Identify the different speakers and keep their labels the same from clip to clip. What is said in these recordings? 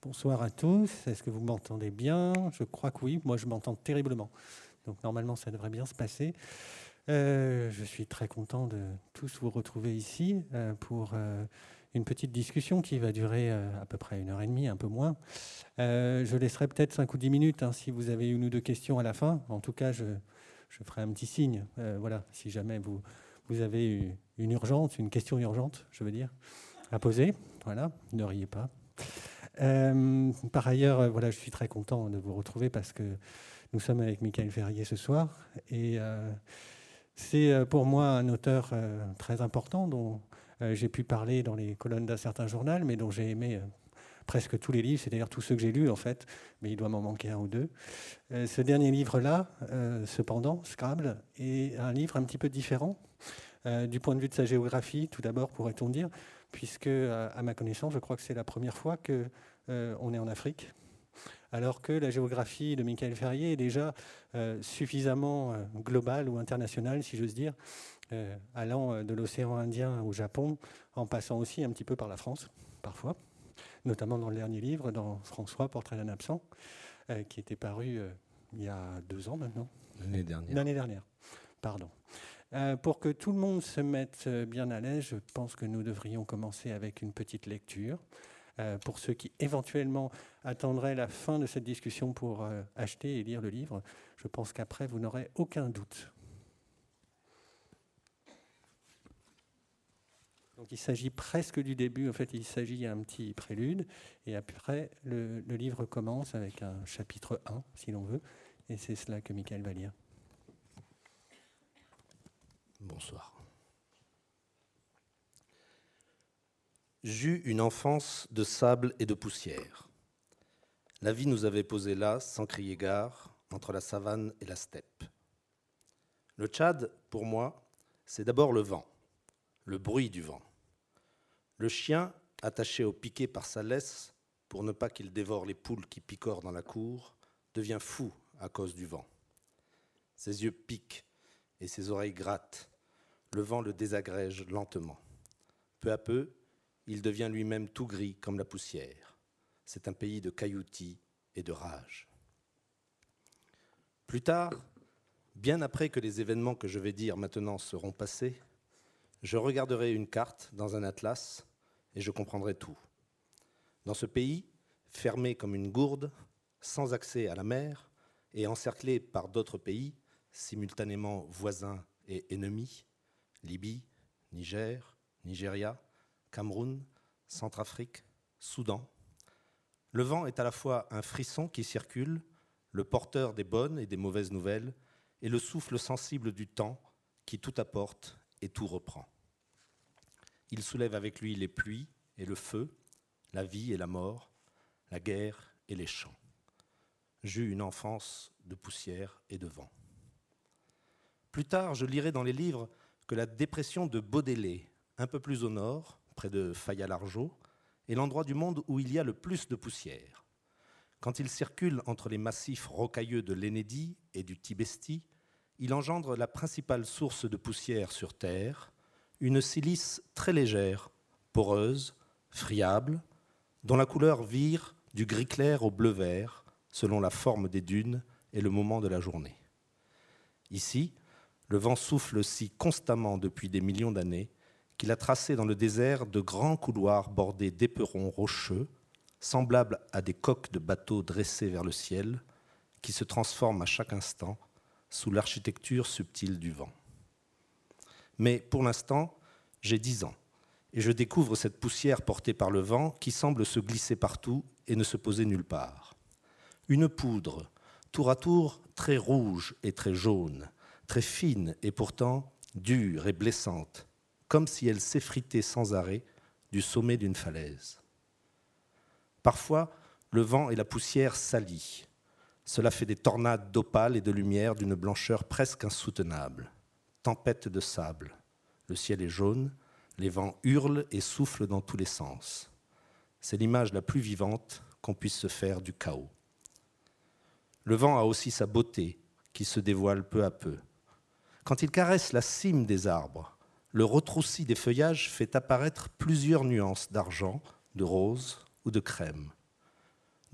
Speaker 1: Bonsoir à tous. Est-ce que vous m'entendez bien? Je crois que oui. Moi, je m'entends terriblement. Donc, normalement, ça devrait bien se passer. Euh, je suis très content de tous vous retrouver ici euh, pour euh, une petite discussion qui va durer à peu près une heure et demie, un peu moins. je laisserai peut-être cinq ou dix minutes hein, si vous avez une ou deux questions à la fin. En tout cas, je, je ferai un petit signe. voilà, si jamais vous, vous avez une urgence, une question urgente, je veux dire, à poser. Voilà, ne riez pas. Euh, par ailleurs, euh, je suis très content de vous retrouver parce que nous sommes avec Michael Ferrier ce soir. Et euh, c'est pour moi un auteur très important dont j'ai pu parler dans les colonnes d'un certain journal, mais dont j'ai aimé presque tous les livres, c'est d'ailleurs tous ceux que j'ai lus en fait, mais il doit m'en manquer un ou deux. ce dernier livre-là, cependant, Scrabble, est un livre un petit peu différent du point de vue de sa géographie, tout d'abord, pourrait-on dire, puisque, à ma connaissance, je crois que c'est la première fois que euh, est en Afrique, alors que la géographie de Michael Ferrier est déjà euh, suffisamment euh, globale ou internationale, si j'ose dire, allant de l'océan Indien au Japon, en passant aussi un petit peu par la France, parfois, notamment dans le dernier livre, dans François, Portrait d'un absent, qui était paru il y a deux ans maintenant.
Speaker 2: L'année dernière.
Speaker 1: L'année dernière, pardon. Pour que tout le monde se mette bien à l'aise, je pense que nous devrions commencer avec une petite lecture. Euh, pour ceux qui éventuellement attendraient la fin de cette discussion pour euh, acheter et lire le livre. Je pense qu'après, vous n'aurez aucun doute. Donc il s'agit presque du début, en fait il s'agit d'un petit prélude, et après le, le, livre commence avec un chapitre 1, si l'on veut, et c'est cela que Michael va lire.
Speaker 2: Bonsoir. J'eus une enfance de sable et de poussière. La vie nous avait posés là, sans crier gare, entre la savane et la steppe. Le Tchad, pour moi, c'est d'abord le vent, le bruit du vent. Le chien, attaché au piquet par sa laisse, pour ne pas qu'il dévore les poules qui picorent dans la cour, devient fou à cause du vent. Ses yeux piquent et ses oreilles grattent. Le vent le désagrège lentement. Peu à peu, il devient lui-même tout gris comme la poussière. C'est un pays de cailloutis et de rage. Plus tard, bien après que les événements que je vais dire maintenant seront passés, je regarderai une carte dans un atlas et je comprendrai tout. Dans ce pays, fermé comme une gourde, sans accès à la mer et encerclé par d'autres pays, simultanément voisins et ennemis, Libye, Niger, Nigeria, Cameroun, Centrafrique, Soudan. Le vent est à la fois un frisson qui circule, le porteur des bonnes et des mauvaises nouvelles, et le souffle sensible du temps qui tout apporte et tout reprend. Il soulève avec lui les pluies et le feu, la vie et la mort, la guerre et les champs. J'eus une enfance de poussière et de vent. Plus tard, je lirai dans les livres que la dépression de Baudelaire, un peu plus au nord, près de Faya-Largeau, est l'endroit du monde où il y a le plus de poussière. Quand il circule entre les massifs rocailleux de l'Ennédi et du Tibesti, il engendre la principale source de poussière sur Terre, une silice très légère, poreuse, friable, dont la couleur vire du gris clair au bleu vert, selon la forme des dunes et le moment de la journée. Ici, le vent souffle si constamment depuis des millions d'années qu'il a tracé dans le désert de grands couloirs bordés d'éperons rocheux, semblables à des coques de bateaux dressés vers le ciel, qui se transforment à chaque instant sous l'architecture subtile du vent. Mais pour l'instant, j'ai dix ans, et je découvre cette poussière portée par le vent qui semble se glisser partout et ne se poser nulle part. Une poudre, tour à tour très rouge et très jaune, très fine et pourtant dure et blessante, comme si elle s'effritait sans arrêt du sommet d'une falaise. Parfois, le vent et la poussière s'allient. Cela fait des tornades d'opale et de lumière d'une blancheur presque insoutenable. Tempête de sable. Le ciel est jaune, les vents hurlent et soufflent dans tous les sens. C'est l'image la plus vivante qu'on puisse se faire du chaos. Le vent a aussi sa beauté qui se dévoile peu à peu. Quand il caresse la cime des arbres, le retroussi des feuillages fait apparaître plusieurs nuances d'argent, de rose ou de crème.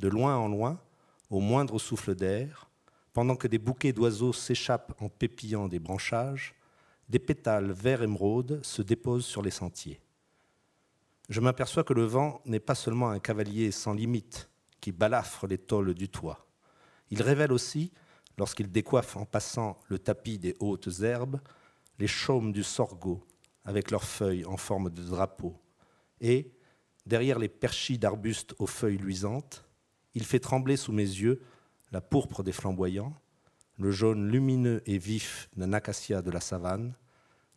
Speaker 2: de loin en loin, au moindre souffle d'air, pendant que des bouquets d'oiseaux s'échappent en pépillant des branchages, des pétales vert émeraude se déposent sur les sentiers. Je m'aperçois que le vent n'est pas seulement un cavalier sans limite qui balafre les tôles du toit. Il révèle aussi, lorsqu'il décoiffe en passant le tapis des hautes herbes, les chaumes du sorgho avec leurs feuilles en forme de drapeau. Et, derrière les perchis d'arbustes aux feuilles luisantes, il fait trembler sous mes yeux la pourpre des flamboyants, le jaune lumineux et vif d'un acacia de la savane,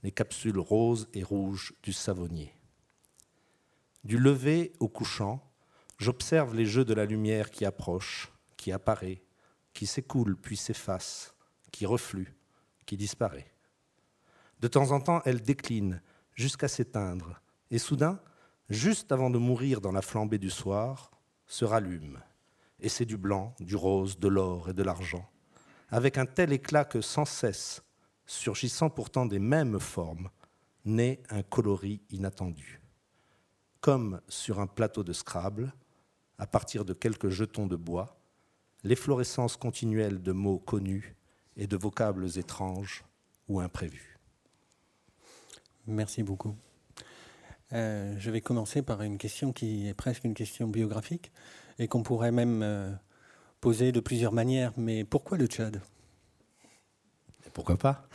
Speaker 2: les capsules roses et rouges du savonnier. Du lever au couchant, j'observe les jeux de la lumière qui approche, qui apparaît, qui s'écoule puis s'efface, qui reflue, qui disparaît. De temps en temps, elle décline jusqu'à s'éteindre, et soudain, juste avant de mourir dans la flambée du soir, se rallume. Et c'est du blanc, du rose, de l'or et de l'argent, avec un tel éclat que sans cesse, surgissant pourtant des mêmes formes, naît un coloris inattendu. Comme sur un plateau de Scrabble, à partir de quelques jetons de bois, l'efflorescence continuelle de mots connus et de vocables étranges ou imprévus.
Speaker 1: Merci beaucoup. Euh, je vais commencer par une question qui est presque une question biographique et qu'on pourrait même euh, poser de plusieurs manières. Mais pourquoi le Tchad?
Speaker 2: Pourquoi pas?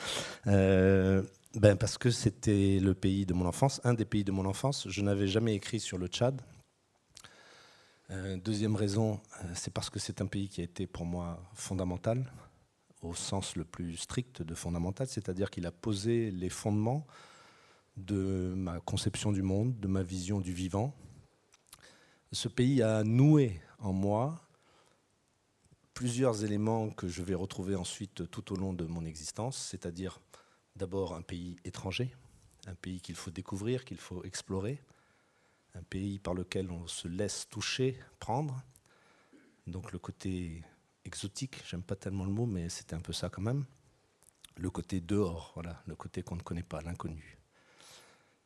Speaker 2: Euh, ben Parce que c'était le pays de mon enfance, un des pays de mon enfance. Je n'avais jamais écrit sur le Tchad. Deuxième raison, c'est parce que c'est un pays qui a été pour moi fondamental, au sens le plus strict de fondamental, c'est-à-dire qu'il a posé les fondements de ma conception du monde, de ma vision du vivant. Ce pays a noué en moi plusieurs éléments que je vais retrouver ensuite tout au long de mon existence, c'est-à-dire d'abord un pays étranger, un pays qu'il faut découvrir, qu'il faut explorer, un pays par lequel on se laisse toucher, prendre. Donc le côté exotique, j'aime pas tellement le mot, mais c'était un peu ça quand même. Le côté dehors, voilà, le côté qu'on ne connaît pas, l'inconnu.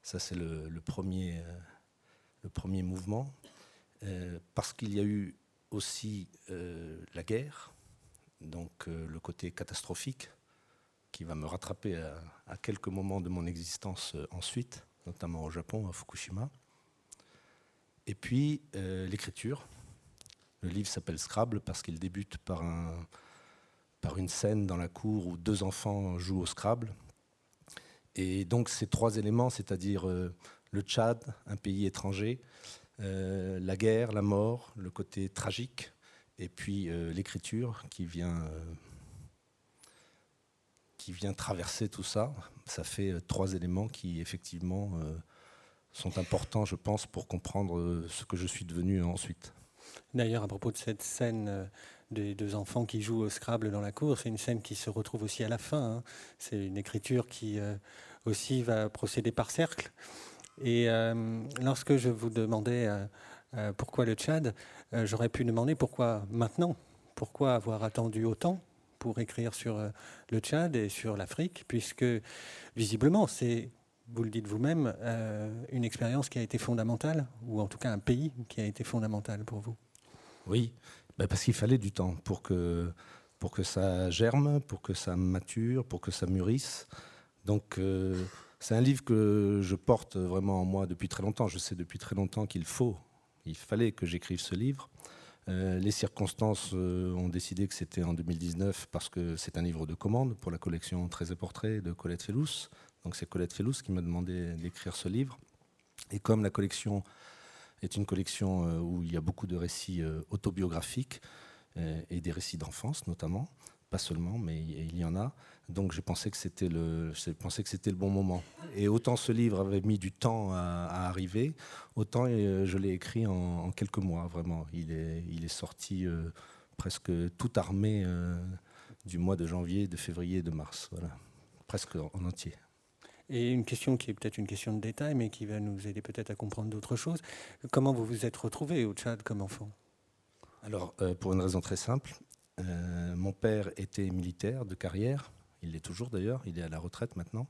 Speaker 2: Ça, c'est le, premier, euh, premier mouvement. Euh, parce qu'il y a eu aussi euh, la guerre, donc le côté catastrophique, qui va me rattraper à, quelques moments de mon existence ensuite, notamment au Japon, à Fukushima. Et puis l'écriture. Le livre s'appelle Scrabble parce qu'il débute par, un, par une scène dans la cour où deux enfants jouent au Scrabble et donc ces trois éléments, c'est-à-dire euh, le Tchad, un pays étranger, euh, la guerre, la mort, le côté tragique, et puis euh, l'écriture qui vient, qui vient traverser tout ça, ça fait trois éléments qui effectivement sont importants, je pense, pour comprendre ce que je suis devenu ensuite.
Speaker 1: D'ailleurs, à propos de cette scène des deux enfants qui jouent au Scrabble dans la cour. C'est une scène qui se retrouve aussi à la fin. Hein. C'est une écriture qui euh, aussi va procéder par cercle. Et euh, lorsque je vous demandais euh, pourquoi le Tchad, j'aurais pu demander pourquoi maintenant? Pourquoi avoir attendu autant pour écrire sur le Tchad et sur l'Afrique? Puisque visiblement, c'est vous le dites vous-même, une expérience qui a été fondamentale, ou en tout cas un pays qui a été fondamental pour vous?
Speaker 2: Oui, bah, parce qu'il fallait du temps pour que, pour que ça germe, pour que ça mature, pour que ça mûrisse. Donc euh, c'est un livre que je porte vraiment en moi depuis très longtemps. Je sais depuis très longtemps qu'il faut, il fallait que j'écrive ce livre. Euh, les circonstances euh, ont décidé que c'était en 2019 parce que c'est un livre de commande pour la collection Très et Portraits de Colette Fellous. C'est Colette Fellous qui m'a demandé d'écrire ce livre. Et comme la collection est une collection euh, où il y a beaucoup de récits euh, autobiographiques euh, et des récits d'enfance notamment, pas seulement, mais il y en a. Donc j'ai pensé que c'était le, bon moment. Et autant ce livre avait mis du temps à, arriver, autant je l'ai écrit en, quelques mois vraiment. Il est, sorti presque tout armé du mois de janvier, de février, de mars, voilà, presque en entier.
Speaker 1: Et une question qui est peut-être une question de détail, mais qui va nous aider peut-être à comprendre d'autres choses. Comment vous vous êtes retrouvé au Tchad comme enfant?
Speaker 2: Alors, euh, pour une raison très simple, euh, mon père était militaire de carrière. il l'est toujours d'ailleurs, il est à la retraite maintenant,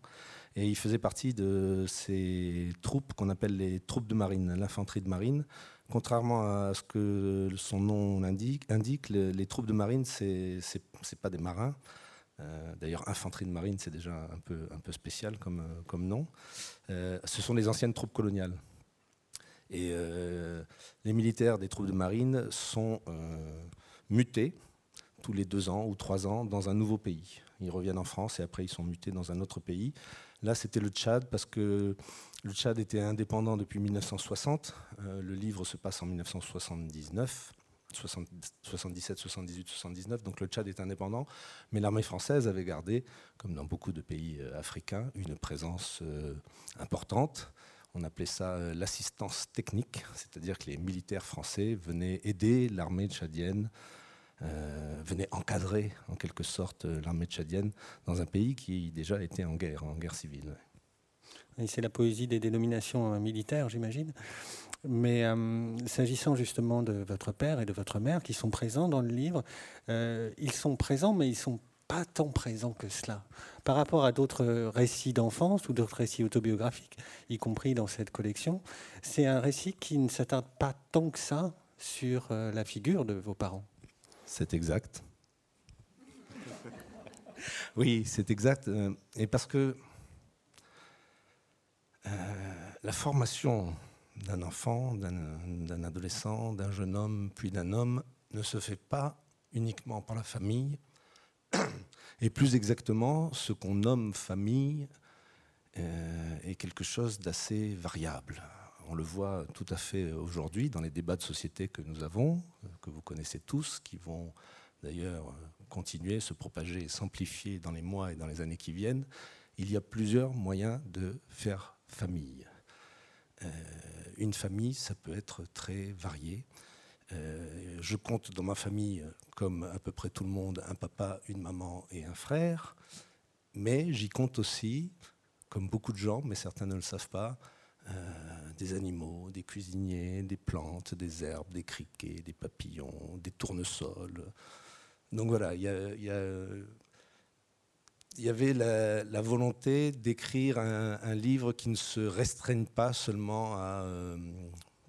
Speaker 2: et il faisait partie de ces troupes qu'on appelle les troupes de marine, l'infanterie de marine. Contrairement à ce que son nom indique, indique les, troupes de marine, ce n'est pas des marins. Euh, d'ailleurs, infanterie de marine, c'est déjà un peu, un peu spécial comme, comme nom. Euh, ce sont les anciennes troupes coloniales. Et euh, les militaires des troupes de marine sont mutés tous les deux ans ou trois ans dans un nouveau pays. Ils reviennent en France et après ils sont mutés dans un autre pays. Là, c'était le Tchad parce que le Tchad était indépendant depuis 1960. Euh, le livre se passe en 1979. 77, 78, 79, donc le Tchad est indépendant, mais l'armée française avait gardé, comme dans beaucoup de pays euh, africains, une présence euh, importante. On appelait ça l'assistance technique, c'est-à-dire que les militaires français venaient aider l'armée tchadienne euh, venait encadrer en quelque sorte l'armée tchadienne dans un pays qui déjà était en guerre, en guerre civile.
Speaker 1: c'est la poésie des dénominations euh, militaires, j'imagine. Mais euh, s'agissant justement de votre père et de votre mère qui sont présents dans le livre, ils sont présents, mais ils sont pas tant présents que cela. Par rapport à d'autres récits d'enfance ou d'autres récits autobiographiques, y compris dans cette collection, c'est un récit qui ne s'attarde pas tant que ça sur la figure de vos parents.
Speaker 2: C'est exact. Oui, c'est exact. Euh, et parce que euh, la formation d'un enfant, d'un adolescent, d'un jeune homme, puis d'un homme, ne se fait pas uniquement par la famille. Et plus exactement, ce qu'on nomme famille euh, est quelque chose d'assez variable. On le voit tout à fait aujourd'hui dans les débats de société que nous avons, que vous connaissez tous, qui vont d'ailleurs continuer, se propager et s'amplifier dans les mois et dans les années qui viennent. Il y a plusieurs moyens de faire famille. Euh, une famille, ça peut être très varié. Euh, je compte dans ma famille, comme à peu près tout le monde, un papa, une maman et un frère. Mais j'y compte aussi, comme beaucoup de gens, mais certains ne le savent pas, euh, des animaux, des cuisiniers, des plantes, des herbes, des criquets, des papillons, des tournesols. Donc voilà, il y, avait la, volonté d'écrire un, livre qui ne se restreigne pas seulement à euh,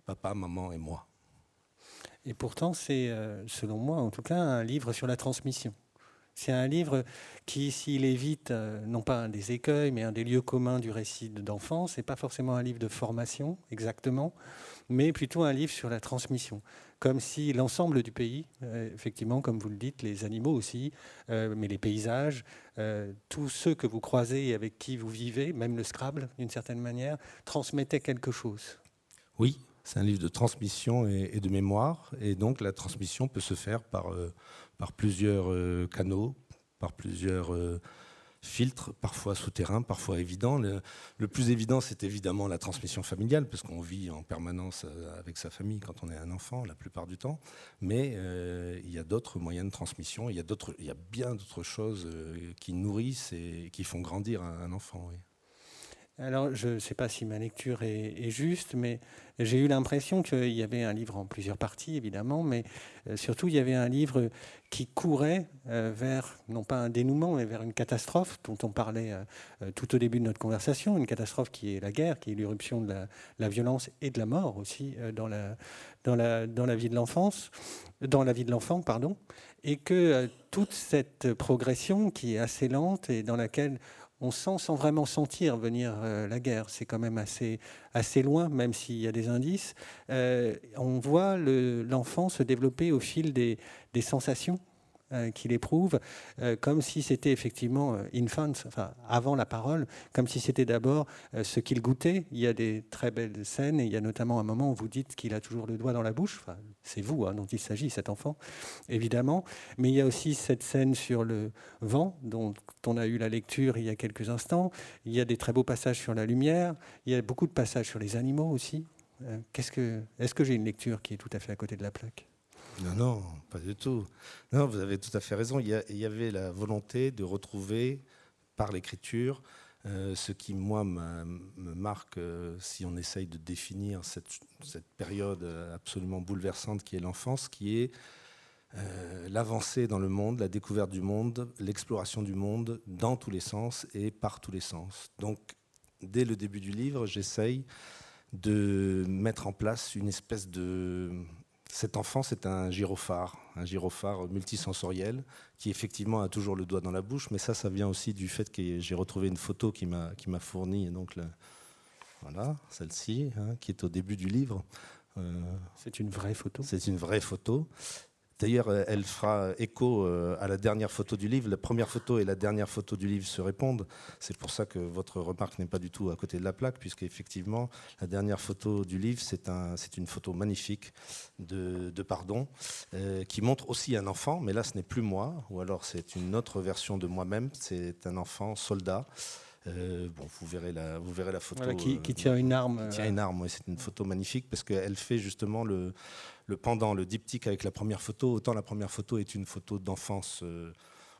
Speaker 2: papa, maman et moi.
Speaker 1: Et pourtant, c'est, euh, selon moi en tout cas, un livre sur la transmission. C'est un livre qui, s'il évite euh, non pas un des écueils, mais un des lieux communs du récit d'enfance, n'est pas forcément un livre de formation exactement, mais plutôt un livre sur la transmission. Comme si l'ensemble du pays, euh, effectivement, comme vous le dites, les animaux aussi, euh, mais les paysages, tous ceux que vous croisez et avec qui vous vivez, même le Scrabble d'une certaine manière, transmettaient quelque chose.
Speaker 2: Oui, c'est un livre de transmission et, de mémoire, et donc la transmission peut se faire par par plusieurs euh, canaux, par plusieurs euh, filtres, parfois souterrains, parfois évidents. Le, plus évident, c'est évidemment la transmission familiale, parce qu'on vit en permanence euh, avec sa famille quand on est un enfant, la plupart du temps. Mais il y a d'autres moyens de transmission, il y a, il y a bien d'autres choses qui nourrissent et qui font grandir un, enfant.
Speaker 1: Alors, je ne sais pas si ma lecture est, juste, mais j'ai eu l'impression qu'il y avait un livre en plusieurs parties, évidemment, mais euh, surtout, il y avait un livre qui courait euh, vers, non pas un dénouement, mais vers une catastrophe dont on parlait euh, tout au début de notre conversation, une catastrophe qui est la guerre, qui est l'irruption de la, violence et de la mort aussi dans la, dans la, dans la vie de l'enfance, dans la vie de l'enfant, pardon, et que toute cette progression qui est assez lente et dans laquelle on sent sans vraiment sentir venir euh, la guerre. C'est quand même assez, loin, même s'il y a des indices. Euh, on voit l'enfant se développer au fil des sensations euh, qu'il éprouve, euh, comme si c'était effectivement euh, infant, enfin avant la parole, comme si c'était d'abord ce qu'il goûtait. Il y a des très belles scènes, et il y a notamment un moment où vous dites qu'il a toujours le doigt dans la bouche. C'est vous hein, dont il s'agit, cet enfant, évidemment. Mais il y a aussi cette scène sur le vent, dont on a eu la lecture il y a quelques instants. Il y a des très beaux passages sur la lumière. Il y a beaucoup de passages sur les animaux aussi. Est-ce que j'ai une lecture qui est tout à fait à côté de la plaque?
Speaker 2: Non, non, pas du tout. Non, vous avez tout à fait raison. Il y, avait la volonté de retrouver par l'écriture euh, ce qui, moi, me marque, euh, si on essaye de définir cette, période absolument bouleversante qui est l'enfance, qui est euh, l'avancée dans le monde, la découverte du monde, l'exploration du monde dans tous les sens et par tous les sens. Donc, dès le début du livre, j'essaye de mettre en place une espèce de... Cet enfant, c'est un gyrophare, un gyrophare multisensoriel qui effectivement a toujours le doigt dans la bouche, mais ça, ça vient aussi du fait que j'ai retrouvé une photo qui m'a fourni, donc voilà, celle-ci, hein, qui est au début du livre.
Speaker 1: Euh, c'est une vraie photo?
Speaker 2: C'est une vraie photo. D'ailleurs, euh, elle fera écho euh, à la dernière photo du livre. La première photo et la dernière photo du livre se répondent. C'est pour ça que votre remarque n'est pas du tout à côté de la plaque, puisque effectivement, la dernière photo du livre, c'est un, une photo magnifique de, Pardon, euh, qui montre aussi un enfant, mais là, ce n'est plus moi, ou alors c'est une autre version de moi-même. C'est un enfant soldat. Bon, vous verrez la, vous verrez la photo.
Speaker 1: qui, tient une arme.
Speaker 2: Qui tient une arme, c'est une photo magnifique parce qu'elle fait justement le, le pendant, le diptyque avec la première photo. Autant la première photo est une photo d'enfance euh,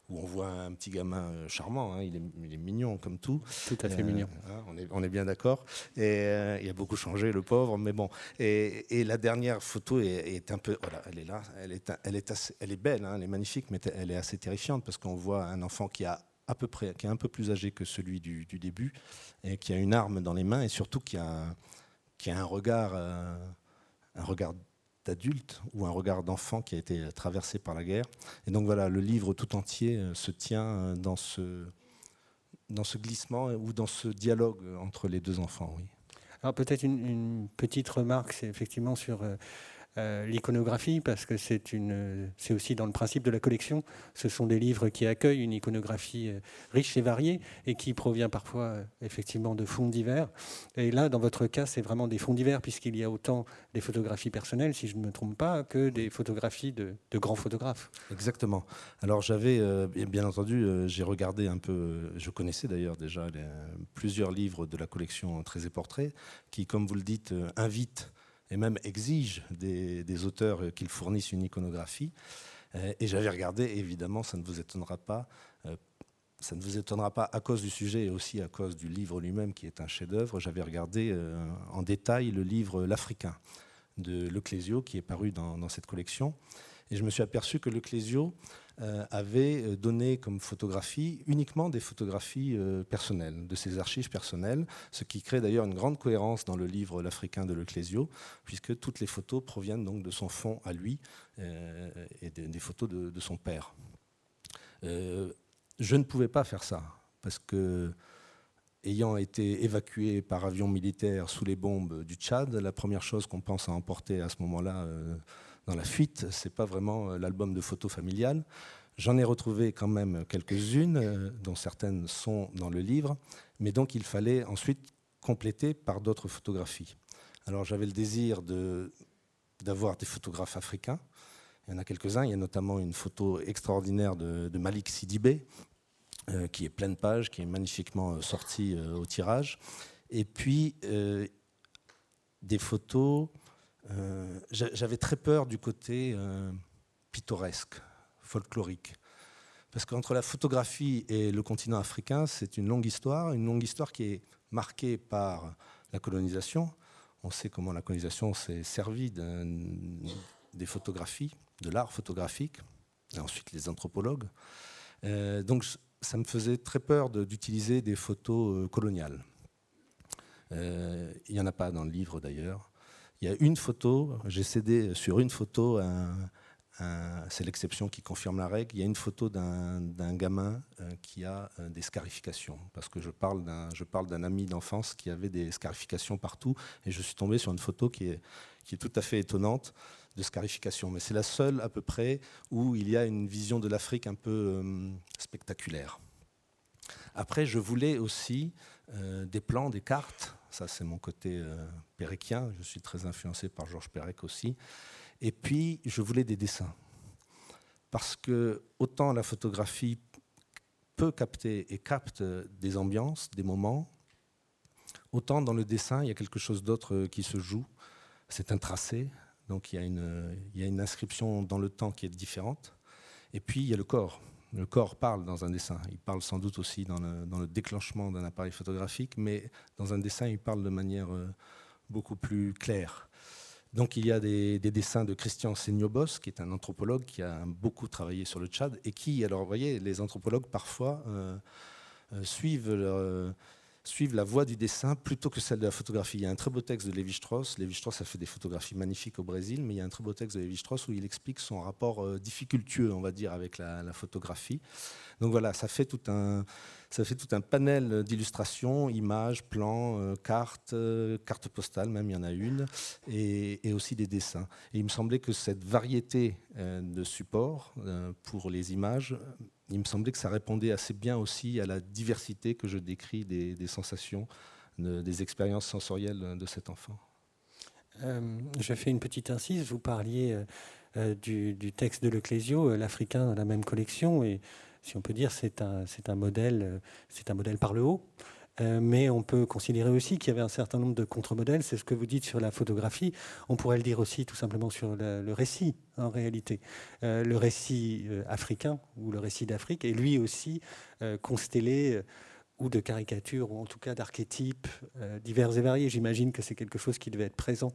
Speaker 2: où on voit un petit gamin euh, charmant, hein, il, est, mignon comme tout.
Speaker 1: Tout à fait mignon.
Speaker 2: Hein, on, est, bien d'accord. Et il a beaucoup changé, le pauvre, mais bon. Et, la dernière photo est, un peu. Voilà, elle est là, elle est, elle est, elle est belle, hein, elle est magnifique, mais elle est assez terrifiante parce qu'on voit un enfant qui a à peu près, qui est un peu plus âgé que celui du, début, et qui a une arme dans les mains, et surtout qui a, qui a un regard, euh, regard d'adulte ou un regard d'enfant qui a été traversé par la guerre. Et donc voilà, le livre tout entier euh, se tient euh, dans ce, dans ce glissement ou dans ce dialogue entre les deux enfants. Oui.
Speaker 1: Alors peut-être une, petite remarque, c'est effectivement sur l'iconographie, parce que c'est une, c'est aussi dans le principe de la collection. Ce sont des livres qui accueillent une iconographie euh, riche et variée et qui provient parfois euh, effectivement de fonds divers. Et là, dans votre cas, c'est vraiment des fonds divers puisqu'il y a autant des photographies personnelles, si je ne me trompe pas, que des photographies de, grands photographes.
Speaker 2: Exactement. Alors j'avais, bien entendu, j'ai regardé un peu, je connaissais d'ailleurs déjà plusieurs livres de la collection Très et Portraits qui, comme vous le dites, invitent et même exige des, auteurs qu'ils fournissent une iconographie. Euh, et j'avais regardé, évidemment, ça ne vous étonnera pas, euh, ça ne vous étonnera pas à cause du sujet et aussi à cause du livre lui-même qui est un chef-d'œuvre. J'avais regardé euh, en détail le livre L'Africain de Leclésio qui est paru dans, dans, cette collection. Et je me suis aperçu que Leclésio euh, avait euh, donné comme photographie uniquement des photographies euh, personnelles, de ses archives personnelles, ce qui crée d'ailleurs une grande cohérence dans le livre L'Africain de Leclésio, puisque toutes les photos proviennent donc de son fond à lui et des, photos de, son père. je ne pouvais pas faire ça, parce que ayant été évacué par avion militaire sous les bombes du Tchad, la première chose qu'on pense à emporter à ce moment-là dans la fuite, c'est pas vraiment euh, l'album de photos familiales. J'en ai retrouvé quand même quelques-unes, euh, dont certaines sont dans le livre, mais donc il fallait ensuite compléter par d'autres photographies. Alors j'avais le désir d'avoir des photographes africains. Il y en a quelques-uns. Il y a notamment une photo extraordinaire de, Malik Sidibé, euh, qui est pleine page, qui est magnifiquement sortie au tirage. Et puis des photos euh, j'avais très peur du côté euh, pittoresque, folklorique. Parce qu'entre la photographie et le continent africain, c'est une longue histoire, une longue histoire qui est marquée par la colonisation. On sait comment la colonisation s'est servie des photographies, de l'art photographique, et ensuite les anthropologues. Euh, donc ça me faisait très peur d'utiliser des photos coloniales. Il n'y en a pas dans le livre d'ailleurs. Il y a une photo, j'ai cédé sur une photo, c'est l'exception qui confirme la règle, il y a une photo d'un gamin euh, qui a euh, des scarifications, parce que je parle d'un ami d'enfance qui avait des scarifications partout, et je suis tombé sur une photo qui est, tout à fait étonnante de scarification. Mais c'est la seule à peu près où il y a une vision de l'Afrique un peu euh, spectaculaire. Après, je voulais aussi des plans, des cartes ça, c'est mon côté euh. Je suis très influencé par Georges Perec aussi. Et puis, je voulais des dessins. Parce que autant la photographie peut capter et capte des ambiances, des moments, autant dans le dessin, il y a quelque chose d'autre qui se joue. C'est un tracé, donc une, il y a une inscription dans le temps qui est différente. Et puis, il y a le corps le corps parle dans un dessin. Il parle sans doute aussi dans le, déclenchement d'un appareil photographique, mais dans un dessin, il parle de manière euh, beaucoup plus claire. Donc il y a des, dessins de Christian Seniobos, qui est un anthropologue qui a beaucoup travaillé sur le Tchad et qui, alors vous voyez, les anthropologues parfois suivent leur suivent la voie du dessin plutôt que celle de la photographie. Il y a un très beau texte de Lévi-Strauss. Lévi-Strauss a fait des photographies magnifiques au Brésil, mais il y a un très beau texte de Lévi-Strauss où il explique son rapport euh, difficultueux, on va dire, avec la, photographie. Donc voilà, ça fait tout un, ça fait tout un panel d'illustrations, images, plans, euh, cartes, euh, cartes postales, même il y en a une, et, et, aussi des dessins. Et il me semblait que cette variété de supports pour les images il me semblait que ça répondait assez bien aussi à la diversité que je décris des, sensations, des expériences sensorielles de cet enfant.
Speaker 1: Euh, je fais une petite incise. Vous parliez euh, euh, du, texte de Leclésio, l'Africain dans la même collection, et si on peut dire, c'est un, c'est un modèle par le haut. Euh, mais on peut considérer aussi qu'il y avait un certain nombre de contre-modèles. C'est ce que vous dites sur la photographie. On pourrait le dire aussi tout simplement sur le, récit, en réalité. Euh, le récit euh, africain, ou le récit d'Afrique, est lui aussi constellé ou de caricatures, ou en tout cas d'archétypes divers et variés. J'imagine que c'est quelque chose qui devait être présent.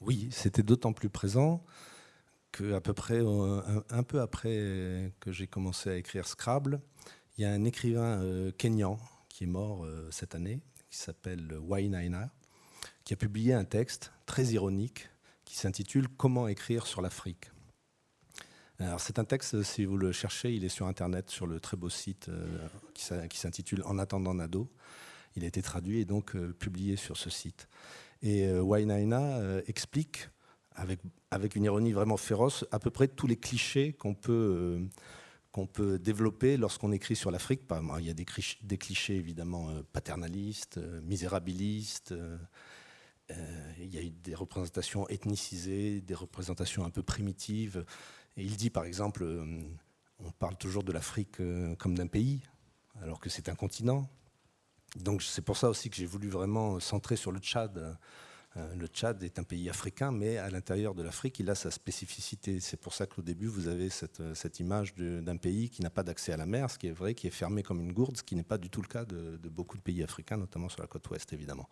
Speaker 2: Oui, c'était d'autant plus présent qu'à peu près un, peu après que j'ai commencé à écrire Scrabble, il y a un écrivain kényan qui est mort euh, cette année, qui s'appelle Wainaina, qui a publié un texte très ironique qui s'intitule Comment écrire sur l'Afrique. Alors c'est un texte, si vous le cherchez, il est sur Internet, sur le très beau site euh, qui s'intitule En attendant Nado. Il a été traduit et donc euh, publié sur ce site. Et Wainaina explique, avec, avec une ironie vraiment féroce, à peu près tous les clichés qu'on peut qu'on peut développer lorsqu'on écrit sur l'Afrique. Il y a des, clichés évidemment euh, paternalistes, euh, misérabilistes. Euh, il y a eu des représentations ethnicisées, des représentations un peu primitives. Il dit par exemple, on parle toujours de l'Afrique comme d'un pays, alors que c'est un continent. Donc c'est pour ça aussi que j'ai voulu vraiment centrer sur le Tchad le Tchad est un pays africain, mais à l'intérieur de l'Afrique, il a sa spécificité. C'est pour ça qu'au début, vous avez cette, euh, image d'un pays qui n'a pas d'accès à la mer, ce qui est vrai, qui est fermé comme une gourde, ce qui n'est pas du tout le cas de, beaucoup de pays africains, notamment sur la côte ouest, évidemment.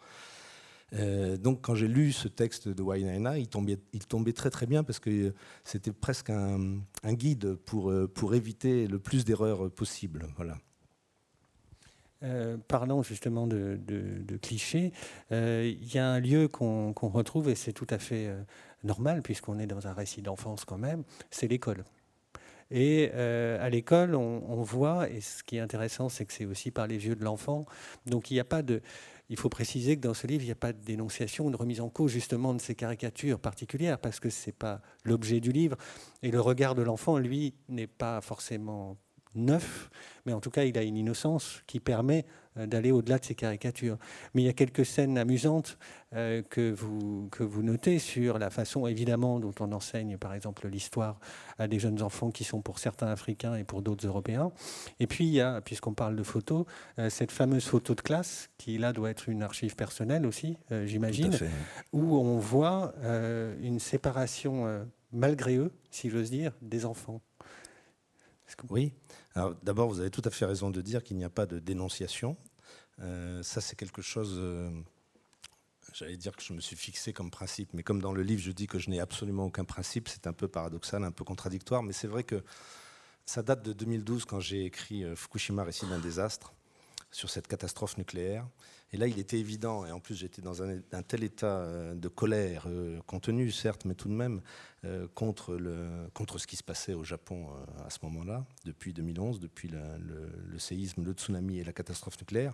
Speaker 2: Euh, donc quand j'ai lu ce texte de Wainaina, il tombait, il tombait très très bien parce que c'était presque un, guide pour, pour éviter le plus d'erreurs possibles. Voilà.
Speaker 1: Euh, parlant justement de, clichés, euh, il y a un lieu qu'on retrouve et c'est tout à fait euh, normal puisqu'on est dans un récit d'enfance quand même, c'est l'école. Et à l'école, on, voit, et ce qui est intéressant, c'est que c'est aussi par les yeux de l'enfant. Donc il n'y a pas de, il faut préciser que dans ce livre, il n'y a pas de dénonciation, de remise en cause justement de ces caricatures particulières, parce que ce n'est pas l'objet du livre. Et le regard de l'enfant, lui, n'est pas forcément neuf, mais en tout cas, il a une innocence qui permet euh, d'aller au-delà de ces caricatures. Mais il y a quelques scènes amusantes euh, que, vous, que vous notez sur la façon, évidemment, dont on enseigne, par exemple, l'histoire à des jeunes enfants qui sont pour certains africains et pour d'autres européens. Et puis, il y a, puisqu'on parle de photos, euh, cette fameuse photo de classe, qui là doit être une archive personnelle aussi, j'imagine, où on voit une séparation, malgré eux, si j'ose dire, des enfants.
Speaker 2: Oui, d'abord, vous avez tout à fait raison de dire qu'il n'y a pas de dénonciation. Euh, ça, c'est quelque chose. Euh, j'allais dire que je me suis fixé comme principe, mais comme dans le livre, je dis que je n'ai absolument aucun principe, c'est un peu paradoxal, un peu contradictoire, mais c'est vrai que ça date de 2012 quand j'ai écrit euh, Fukushima, récit d'un désastre sur cette catastrophe nucléaire. Et là, il était évident, et en plus j'étais dans un, tel état euh, de colère, euh, contenu certes, mais tout de même, euh, contre, contre ce qui se passait au Japon à ce moment-là, depuis 2011, depuis le, séisme, le tsunami et la catastrophe nucléaire.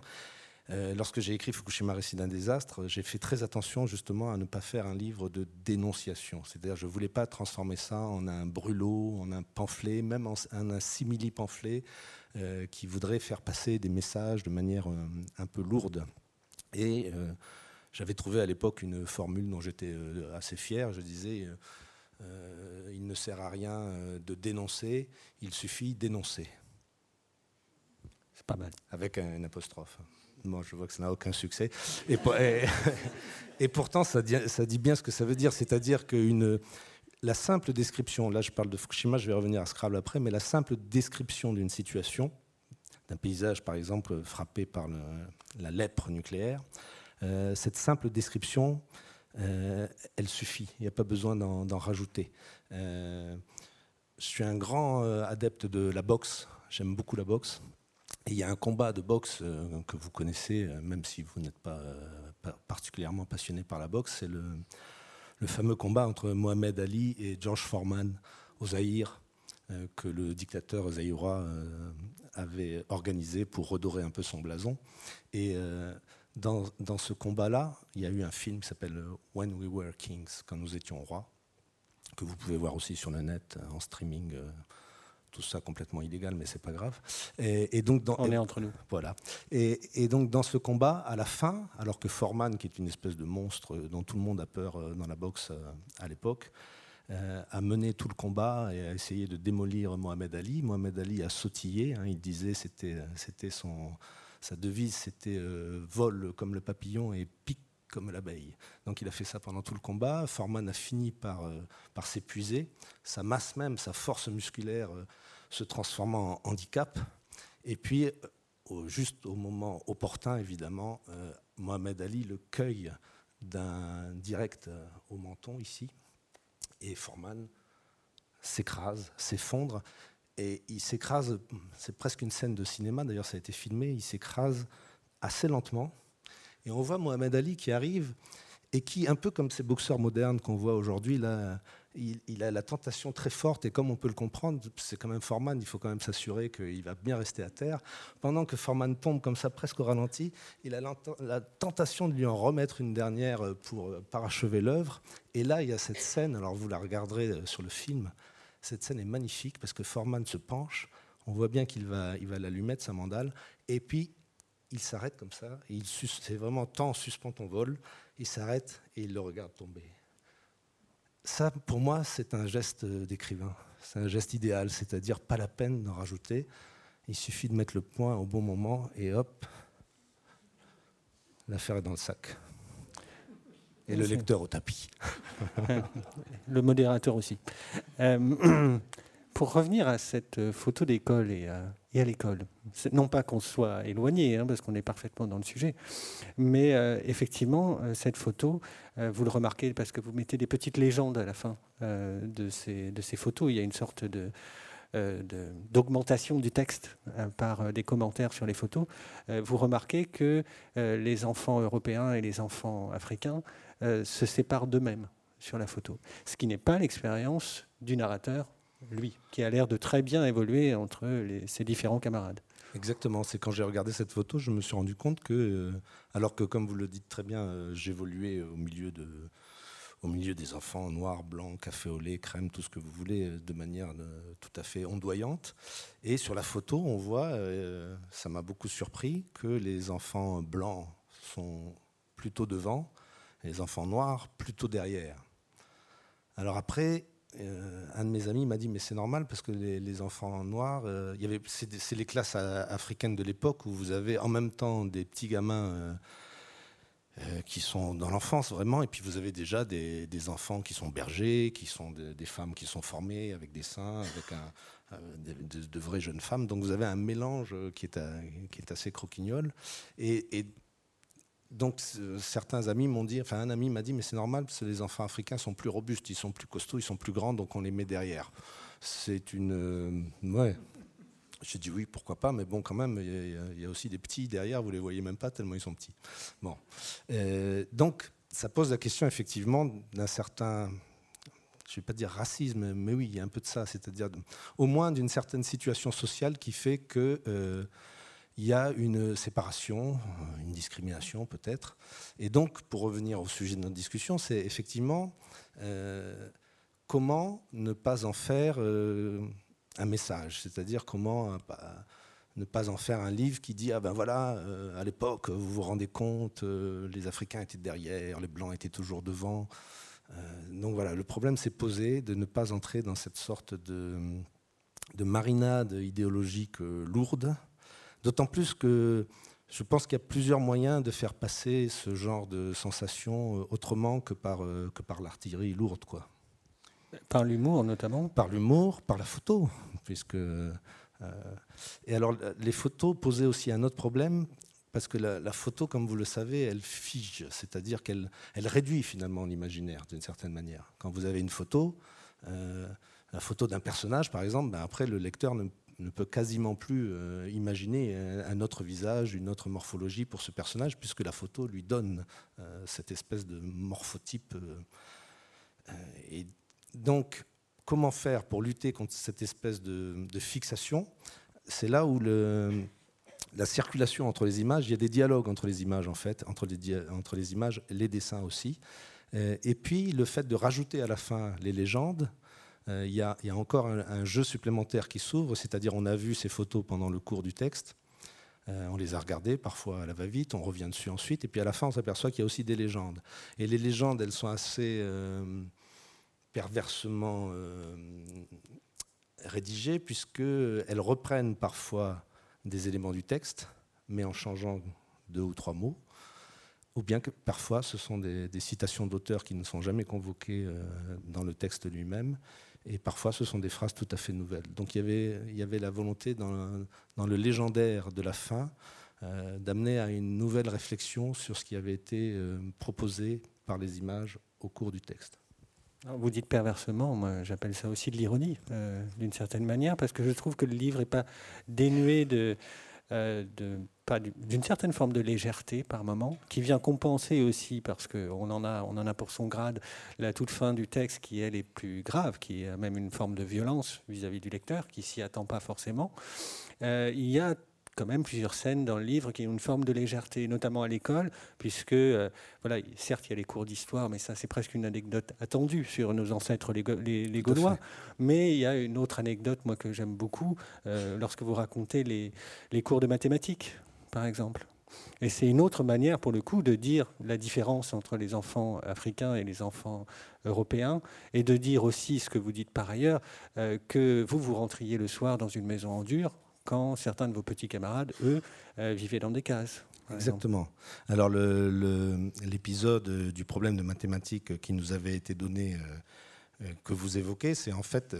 Speaker 2: lorsque j'ai écrit Fukushima récit d'un désastre, j'ai fait très attention justement à ne pas faire un livre de dénonciation. C'est-à-dire, je ne voulais pas transformer ça en un brûlot, en un pamphlet, même en un simili-pamphlet euh, qui voudrait faire passer des messages de manière euh, un peu lourde. Et euh, j'avais trouvé à l'époque une formule dont j'étais assez fier. Je disais il ne sert à rien de dénoncer, il suffit d'énoncer.
Speaker 1: C'est pas mal.
Speaker 2: Avec un, apostrophe. Moi, je vois que ça n'a aucun succès. Et, et, pourtant, ça dit, ça dit, bien ce que ça veut dire, c'est-à-dire qu'une la simple description, là je parle de Fukushima, je vais revenir à Scrabble après, mais la simple description d'une situation, d'un paysage par exemple frappé par la lèpre nucléaire, euh, cette simple description elle suffit. Il n'y a pas besoin d'en rajouter. je suis un grand adepte de la boxe. J'aime beaucoup la boxe. Il y a un combat de boxe que vous connaissez, même si vous n'êtes pas, particulièrement passionné par la boxe, c'est le, le fameux combat entre Mohamed Ali et George Foreman au Zaïre, euh, que le dictateur zaïrois euh, avait organisé pour redorer un peu son blason. Et euh, dans, dans, ce combat-là, il y a eu un film qui s'appelle When We Were Kings, quand nous étions rois, que vous pouvez voir aussi sur le net en streaming tout ça complètement illégal, mais c'est pas grave.
Speaker 1: Et, donc dans, on est entre nous.
Speaker 2: Voilà. Et, donc dans ce combat, à la fin, alors que Foreman, qui est une espèce de monstre dont tout le monde a peur euh, dans la boxe euh, à l'époque, euh, a mené tout le combat et a essayé de démolir Mohamed Ali. Mohamed Ali a sautillé. Hein, il disait c'était c'était son sa devise, c'était vol comme le papillon et pique comme l'abeille. Donc il a fait ça pendant tout le combat. Foreman a fini par, par s'épuiser. Sa masse même, sa force musculaire se transformant en handicap. Et puis, euh, juste au moment opportun, évidemment, euh, Mohamed Ali le cueille d'un direct euh, au menton ici, et Forman s'écrase, s'effondre, et il s'écrase, c'est presque une scène de cinéma, d'ailleurs ça a été filmé, il s'écrase assez lentement, et on voit Mohamed Ali qui arrive, et qui, un peu comme ces boxeurs modernes qu'on voit aujourd'hui, là, il, a la tentation très forte, et comme on peut le comprendre, c'est quand même Forman, il faut quand même s'assurer qu'il va bien rester à terre. Pendant que Forman tombe comme ça, presque au ralenti, il a la tentation de lui en remettre une dernière pour parachever l'œuvre. Et là, il y a cette scène, alors vous la regarderez euh, sur le film, cette scène est magnifique parce que Forman se penche, on voit bien qu'il va, il va la sa mandale, et puis il s'arrête comme ça, c'est vraiment temps, suspend ton vol, il s'arrête et il le regarde tomber ça, pour moi, c'est un geste d'écrivain. C'est un geste idéal, c'est-à-dire pas la peine d'en rajouter. Il suffit de mettre le point au bon moment et hop, l'affaire est dans le sac. Et le lecteur au tapis.
Speaker 1: le modérateur aussi. Euh, pour revenir à cette photo d'école et à, et à l'école. Non pas qu'on soit éloigné, hein, parce qu'on est parfaitement dans le sujet, mais euh, effectivement, euh, cette photo, euh, vous le remarquez parce que vous mettez des petites légendes à la fin de, ces, photos. Il y a une sorte d'augmentation du texte par des commentaires sur les photos, vous remarquez que les enfants européens et les enfants africains se séparent d'eux-mêmes sur la photo, ce qui n'est pas l'expérience du narrateur lui, qui a l'air de très bien évoluer entre ses différents camarades.
Speaker 2: Exactement, c'est quand j'ai regardé cette photo, je me suis rendu compte que, euh, alors que comme vous le dites très bien, euh, j'évoluais au milieu des enfants noirs, blancs, café au lait, crème, tout ce que vous voulez, euh, de manière tout à fait ondoyante. Et sur la photo, on voit, ça m'a beaucoup surpris, que les enfants blancs sont plutôt devant, les enfants noirs plutôt derrière. Alors après, euh, un de mes amis m'a dit mais c'est normal parce que les, enfants noirs, euh, c'est les classes africaines de l'époque où vous avez en même temps des petits gamins euh, qui sont dans l'enfance vraiment et puis vous avez déjà des, enfants qui sont bergers, qui sont des femmes qui sont formées avec des seins, avec un, de, vraies jeunes femmes. Donc vous avez un mélange qui est, qui est assez croquignol donc certains amis m'ont dit, enfin un ami m'a dit, mais c'est normal parce que les enfants africains sont plus robustes, ils sont plus costauds, ils sont plus grands, donc on les met derrière. C'est une, euh, ouais. J'ai dit oui, pourquoi pas, mais bon, quand même, il y, a aussi des petits derrière, vous les voyez même pas tellement ils sont petits. Bon, euh, donc ça pose la question effectivement d'un certain, je vais pas dire racisme, mais oui, il y a un peu de ça, c'est-à-dire au moins d'une certaine situation sociale qui fait que euh, il y a une séparation, euh, une discrimination peut-être. Et donc, pour revenir au sujet de notre discussion, c'est effectivement euh, comment ne pas en faire euh, un message, c'est-à-dire comment ne pas en faire un livre qui dit ah ben voilà, à l'époque, vous vous rendez compte, les Africains étaient derrière, les Blancs étaient toujours devant. donc voilà, le problème s'est posé de ne pas entrer dans cette sorte de marinade idéologique lourde D'autant plus que je pense qu'il y a plusieurs moyens de faire passer ce genre de sensation euh, autrement que par, euh, que par l'artillerie lourde. Quoi.
Speaker 1: Par l'humour notamment
Speaker 2: Par l'humour, par la photo. Puisque, euh, et alors les photos posaient aussi un autre problème parce que la, photo, comme vous le savez, elle fige, c'est-à-dire qu'elle elle réduit finalement l'imaginaire d'une certaine manière. Quand vous avez une photo, euh, la photo d'un personnage par exemple, ben après le lecteur ne, peut quasiment plus euh, imaginer un, autre visage, une autre morphologie pour ce personnage, puisque la photo lui donne euh, cette espèce de morphotype. et donc, comment faire pour lutter contre cette espèce de, fixation? C'est là où la circulation entre les images, il y a des dialogues entre les images en fait, entre les, images, les dessins aussi. Euh, et puis le fait de rajouter à la fin les légendes, euh, il, y a, encore un, jeu supplémentaire qui s'ouvre, c'est-à-dire on a vu ces photos pendant le cours du texte, euh, on les a regardées parfois à la va-vite, on revient dessus ensuite, et puis à la fin on s'aperçoit qu'il y a aussi des légendes. Et les légendes, elles sont assez perversement rédigées, puisqu'elles reprennent parfois des éléments du texte, mais en changeant deux ou trois mots, ou bien que parfois ce sont des, citations d'auteurs qui ne sont jamais convoquées euh, dans le texte lui-même, et parfois ce sont des phrases tout à fait nouvelles. Donc il y avait, la volonté dans, dans le légendaire de la fin euh, d'amener à une nouvelle réflexion sur ce qui avait été euh, proposé par les images au cours du texte.
Speaker 1: Vous dites perversement, moi j'appelle ça aussi de l'ironie, euh, d'une certaine manière, parce que je trouve que le livre n'est pas dénué de, euh, d'une certaine forme de légèreté par moment, qui vient compenser aussi, parce qu'on en, a, en a pour son grade, la toute fin du texte qui, elle, est plus grave, qui a même une forme de violence vis-à-vis du lecteur, qui s'y attend pas forcément. Euh, il y a quand même plusieurs scènes dans le livre qui ont une forme de légèreté, notamment à l'école, puisque, euh, voilà, certes, il y a les cours d'histoire, mais ça, c'est presque une anecdote attendue sur nos ancêtres les, les, Gaulois. Mais il y a une autre anecdote, moi, que j'aime beaucoup, euh, lorsque vous racontez les, les cours de mathématiques, par exemple. Et c'est une autre manière, pour le coup, de dire la différence entre les enfants africains et les enfants européens, et de dire aussi ce que vous dites par ailleurs, euh, que vous, vous rentriez le soir dans une maison en dur, quand certains de vos petits camarades, eux, euh, vivaient dans des cases.
Speaker 2: Exactement. Alors l'épisode le, du problème de mathématiques qui nous avait été donné, euh, euh, que vous évoquez, c'est en fait,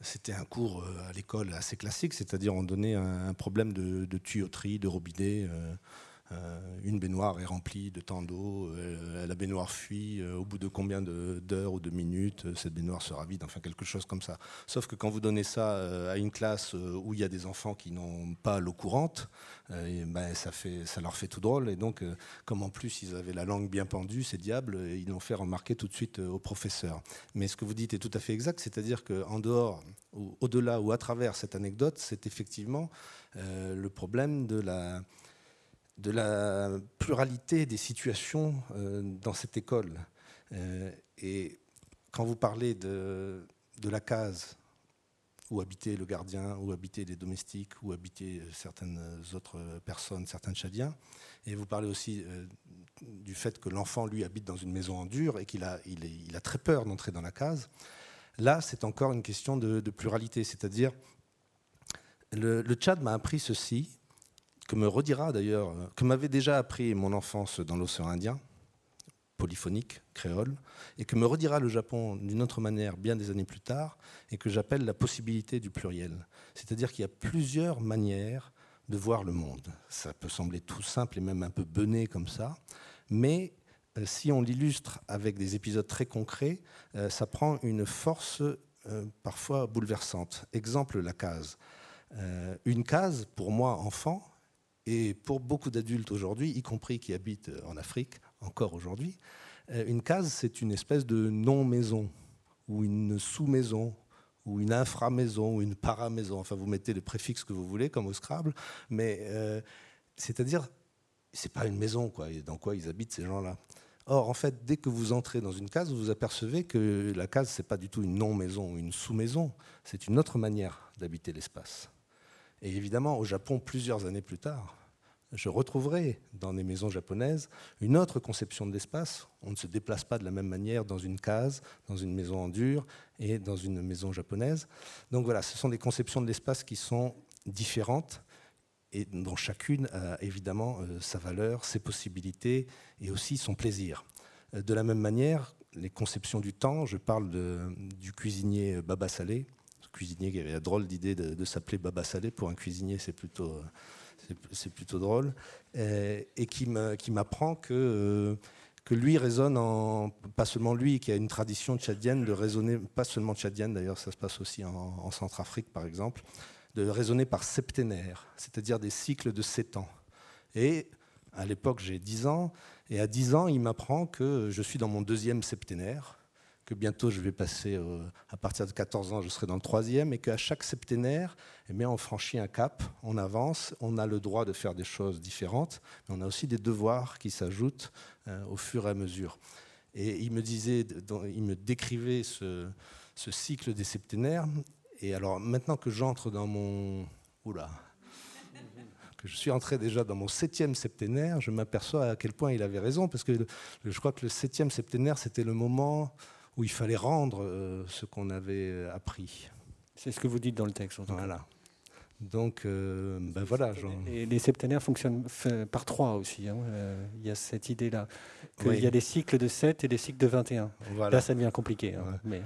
Speaker 2: c'était un cours à l'école assez classique, c'est-à-dire on donnait un, problème de, tuyauterie, de robinet. Euh, une baignoire est remplie de tant d'eau, euh, la baignoire fuit, euh, au bout de combien d'heures ou de minutes, cette baignoire sera vide, enfin quelque chose comme ça. Sauf que quand vous donnez ça à une classe où il y a des enfants qui n'ont pas l'eau courante, ben, ça, fait, ça leur fait tout drôle. Et donc, comme en plus ils avaient la langue bien pendue, ces diables, ils l'ont fait remarquer tout de suite au professeur. Mais ce que vous dites est tout à fait exact, c'est-à-dire qu'en dehors, au-delà ou à travers cette anecdote, c'est effectivement le problème de la de la pluralité des situations euh, dans cette école. Euh, et quand vous parlez de, la case où habitait le gardien, où habitaient les domestiques, où habitaient certaines autres personnes, certains tchadiens, et vous parlez aussi euh, du fait que l'enfant, lui, habite dans une maison en dur et qu'il a, il, il a très peur d'entrer dans la case, là, c'est encore une question de, pluralité. C'est-à-dire, le, le Tchad m'a appris ceci, que me redira d'ailleurs, que m'avait déjà appris mon enfance dans l'océan Indien, polyphonique, créole, et que me redira le Japon d'une autre manière bien des années plus tard, et que j'appelle la possibilité du pluriel. C'est-à-dire qu'il y a plusieurs manières de voir le monde. Ça peut sembler tout simple et même un peu bené comme ça, mais euh, si on l'illustre avec des épisodes très concrets, euh, ça prend une force euh, parfois bouleversante. Exemple, la case. une case, pour moi, enfant, et pour beaucoup d'adultes aujourd'hui, y compris qui habitent en Afrique, encore aujourd'hui, euh, une case, c'est une espèce de non-maison, ou une sous-maison, ou une infra-maison, ou une para-maison. Enfin, vous mettez le préfixe que vous voulez, comme au Scrabble, mais euh, c'est-à-dire, c'est pas une maison, quoi, dans quoi ils habitent ces gens-là. Or, en fait, dès que vous entrez dans une case, vous vous apercevez que la case, c'est pas du tout une non-maison ou une sous-maison, c'est une autre manière d'habiter l'espace. Et évidemment, au Japon, plusieurs années plus tard, je retrouverai dans les maisons japonaises une autre conception de l'espace. On ne se déplace pas de la même manière dans une case, dans une maison en dur et dans une maison japonaise. Donc voilà, ce sont des conceptions de l'espace qui sont différentes et dont chacune a évidemment euh, sa valeur, ses possibilités et aussi son plaisir. Euh, de la même manière, les conceptions du temps, je parle du cuisinier Baba Salé, cuisinier qui avait la drôle d'idée de, s'appeler Baba Salé. Pour un cuisinier, c'est plutôt, c'est plutôt drôle, et, qui m'apprend que, que lui résonne en, pas seulement lui, qui a une tradition tchadienne de raisonner, pas seulement tchadienne d'ailleurs, ça se passe aussi en, en Centrafrique par exemple, de raisonner par septénaire, c'est-à-dire des cycles de 7 ans. Et à l'époque, j'ai 10 ans, et à 10 ans, il m'apprend que je suis dans mon deuxième septénaire, que bientôt je vais passer, euh, à partir de 14 ans, je serai dans le troisième, et qu'à chaque septénaire, eh bien, on franchit un cap, on avance, on a le droit de faire des choses différentes, mais on a aussi des devoirs qui s'ajoutent euh, au fur et à mesure. Et il me disait, il me décrivait ce, ce cycle des septénaires, et alors maintenant que j'entre dans mon... Oula que je suis entré déjà dans mon septième septénaire, je m'aperçois à quel point il avait raison, parce que je crois que le septième septénaire, c'était le moment où il fallait rendre euh, ce qu'on avait appris.
Speaker 1: C'est ce que vous dites dans le texte.
Speaker 2: voilà. Donc, euh, ben voilà.
Speaker 1: Et les septénaires fonctionnent par trois aussi. Hein. Euh, il y a cette idée-là. Qu'il y a des cycles de 7 et des cycles de 21. Là, ça devient compliqué. Hein, mais...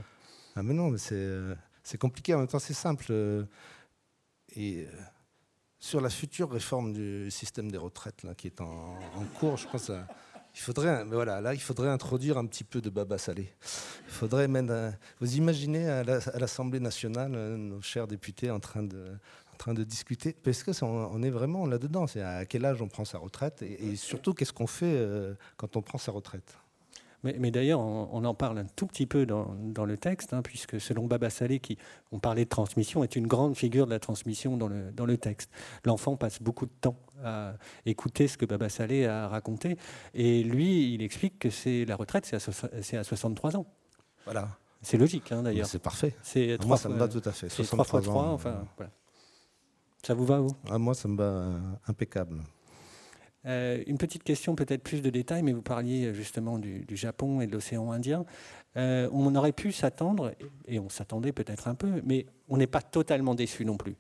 Speaker 2: Ah, mais non, mais c'est compliqué, en même temps c'est simple. Euh, et euh, sur la future réforme du système des retraites là, qui est en, cours, je pense il faudrait, voilà, là, il faudrait introduire un petit peu de baba salé. Il faudrait même, vous imaginez à l'Assemblée nationale euh, nos chers députés en train de, en train de discuter, parce que on est vraiment là-dedans. C'est à quel âge on prend sa retraite et, surtout qu'est-ce qu'on fait quand on prend sa retraite?
Speaker 1: Mais, d'ailleurs, on, en parle un tout petit peu dans, le texte, hein, puisque selon Baba Salé, qui on parlait de transmission, est une grande figure de la transmission dans le, dans le texte. L'enfant passe beaucoup de temps à écouter ce que Baba Salé a raconté, et lui, il explique que c'est la retraite, c'est à, à 63 ans.
Speaker 2: Voilà.
Speaker 1: C'est logique, hein, d'ailleurs.
Speaker 2: C'est parfait.
Speaker 1: C'est
Speaker 2: moi, ça me va tout à fait.
Speaker 1: 63 fois 3, enfin, voilà. Ça vous va, vous?
Speaker 2: Ah, Moi, ça me va euh, impeccable.
Speaker 1: Euh, une petite question, peut-être plus de détails, mais vous parliez euh, justement du, Japon et de l'océan Indien. Euh, on aurait pu s'attendre, et on s'attendait peut-être un peu, mais on n'est pas totalement déçu non plus,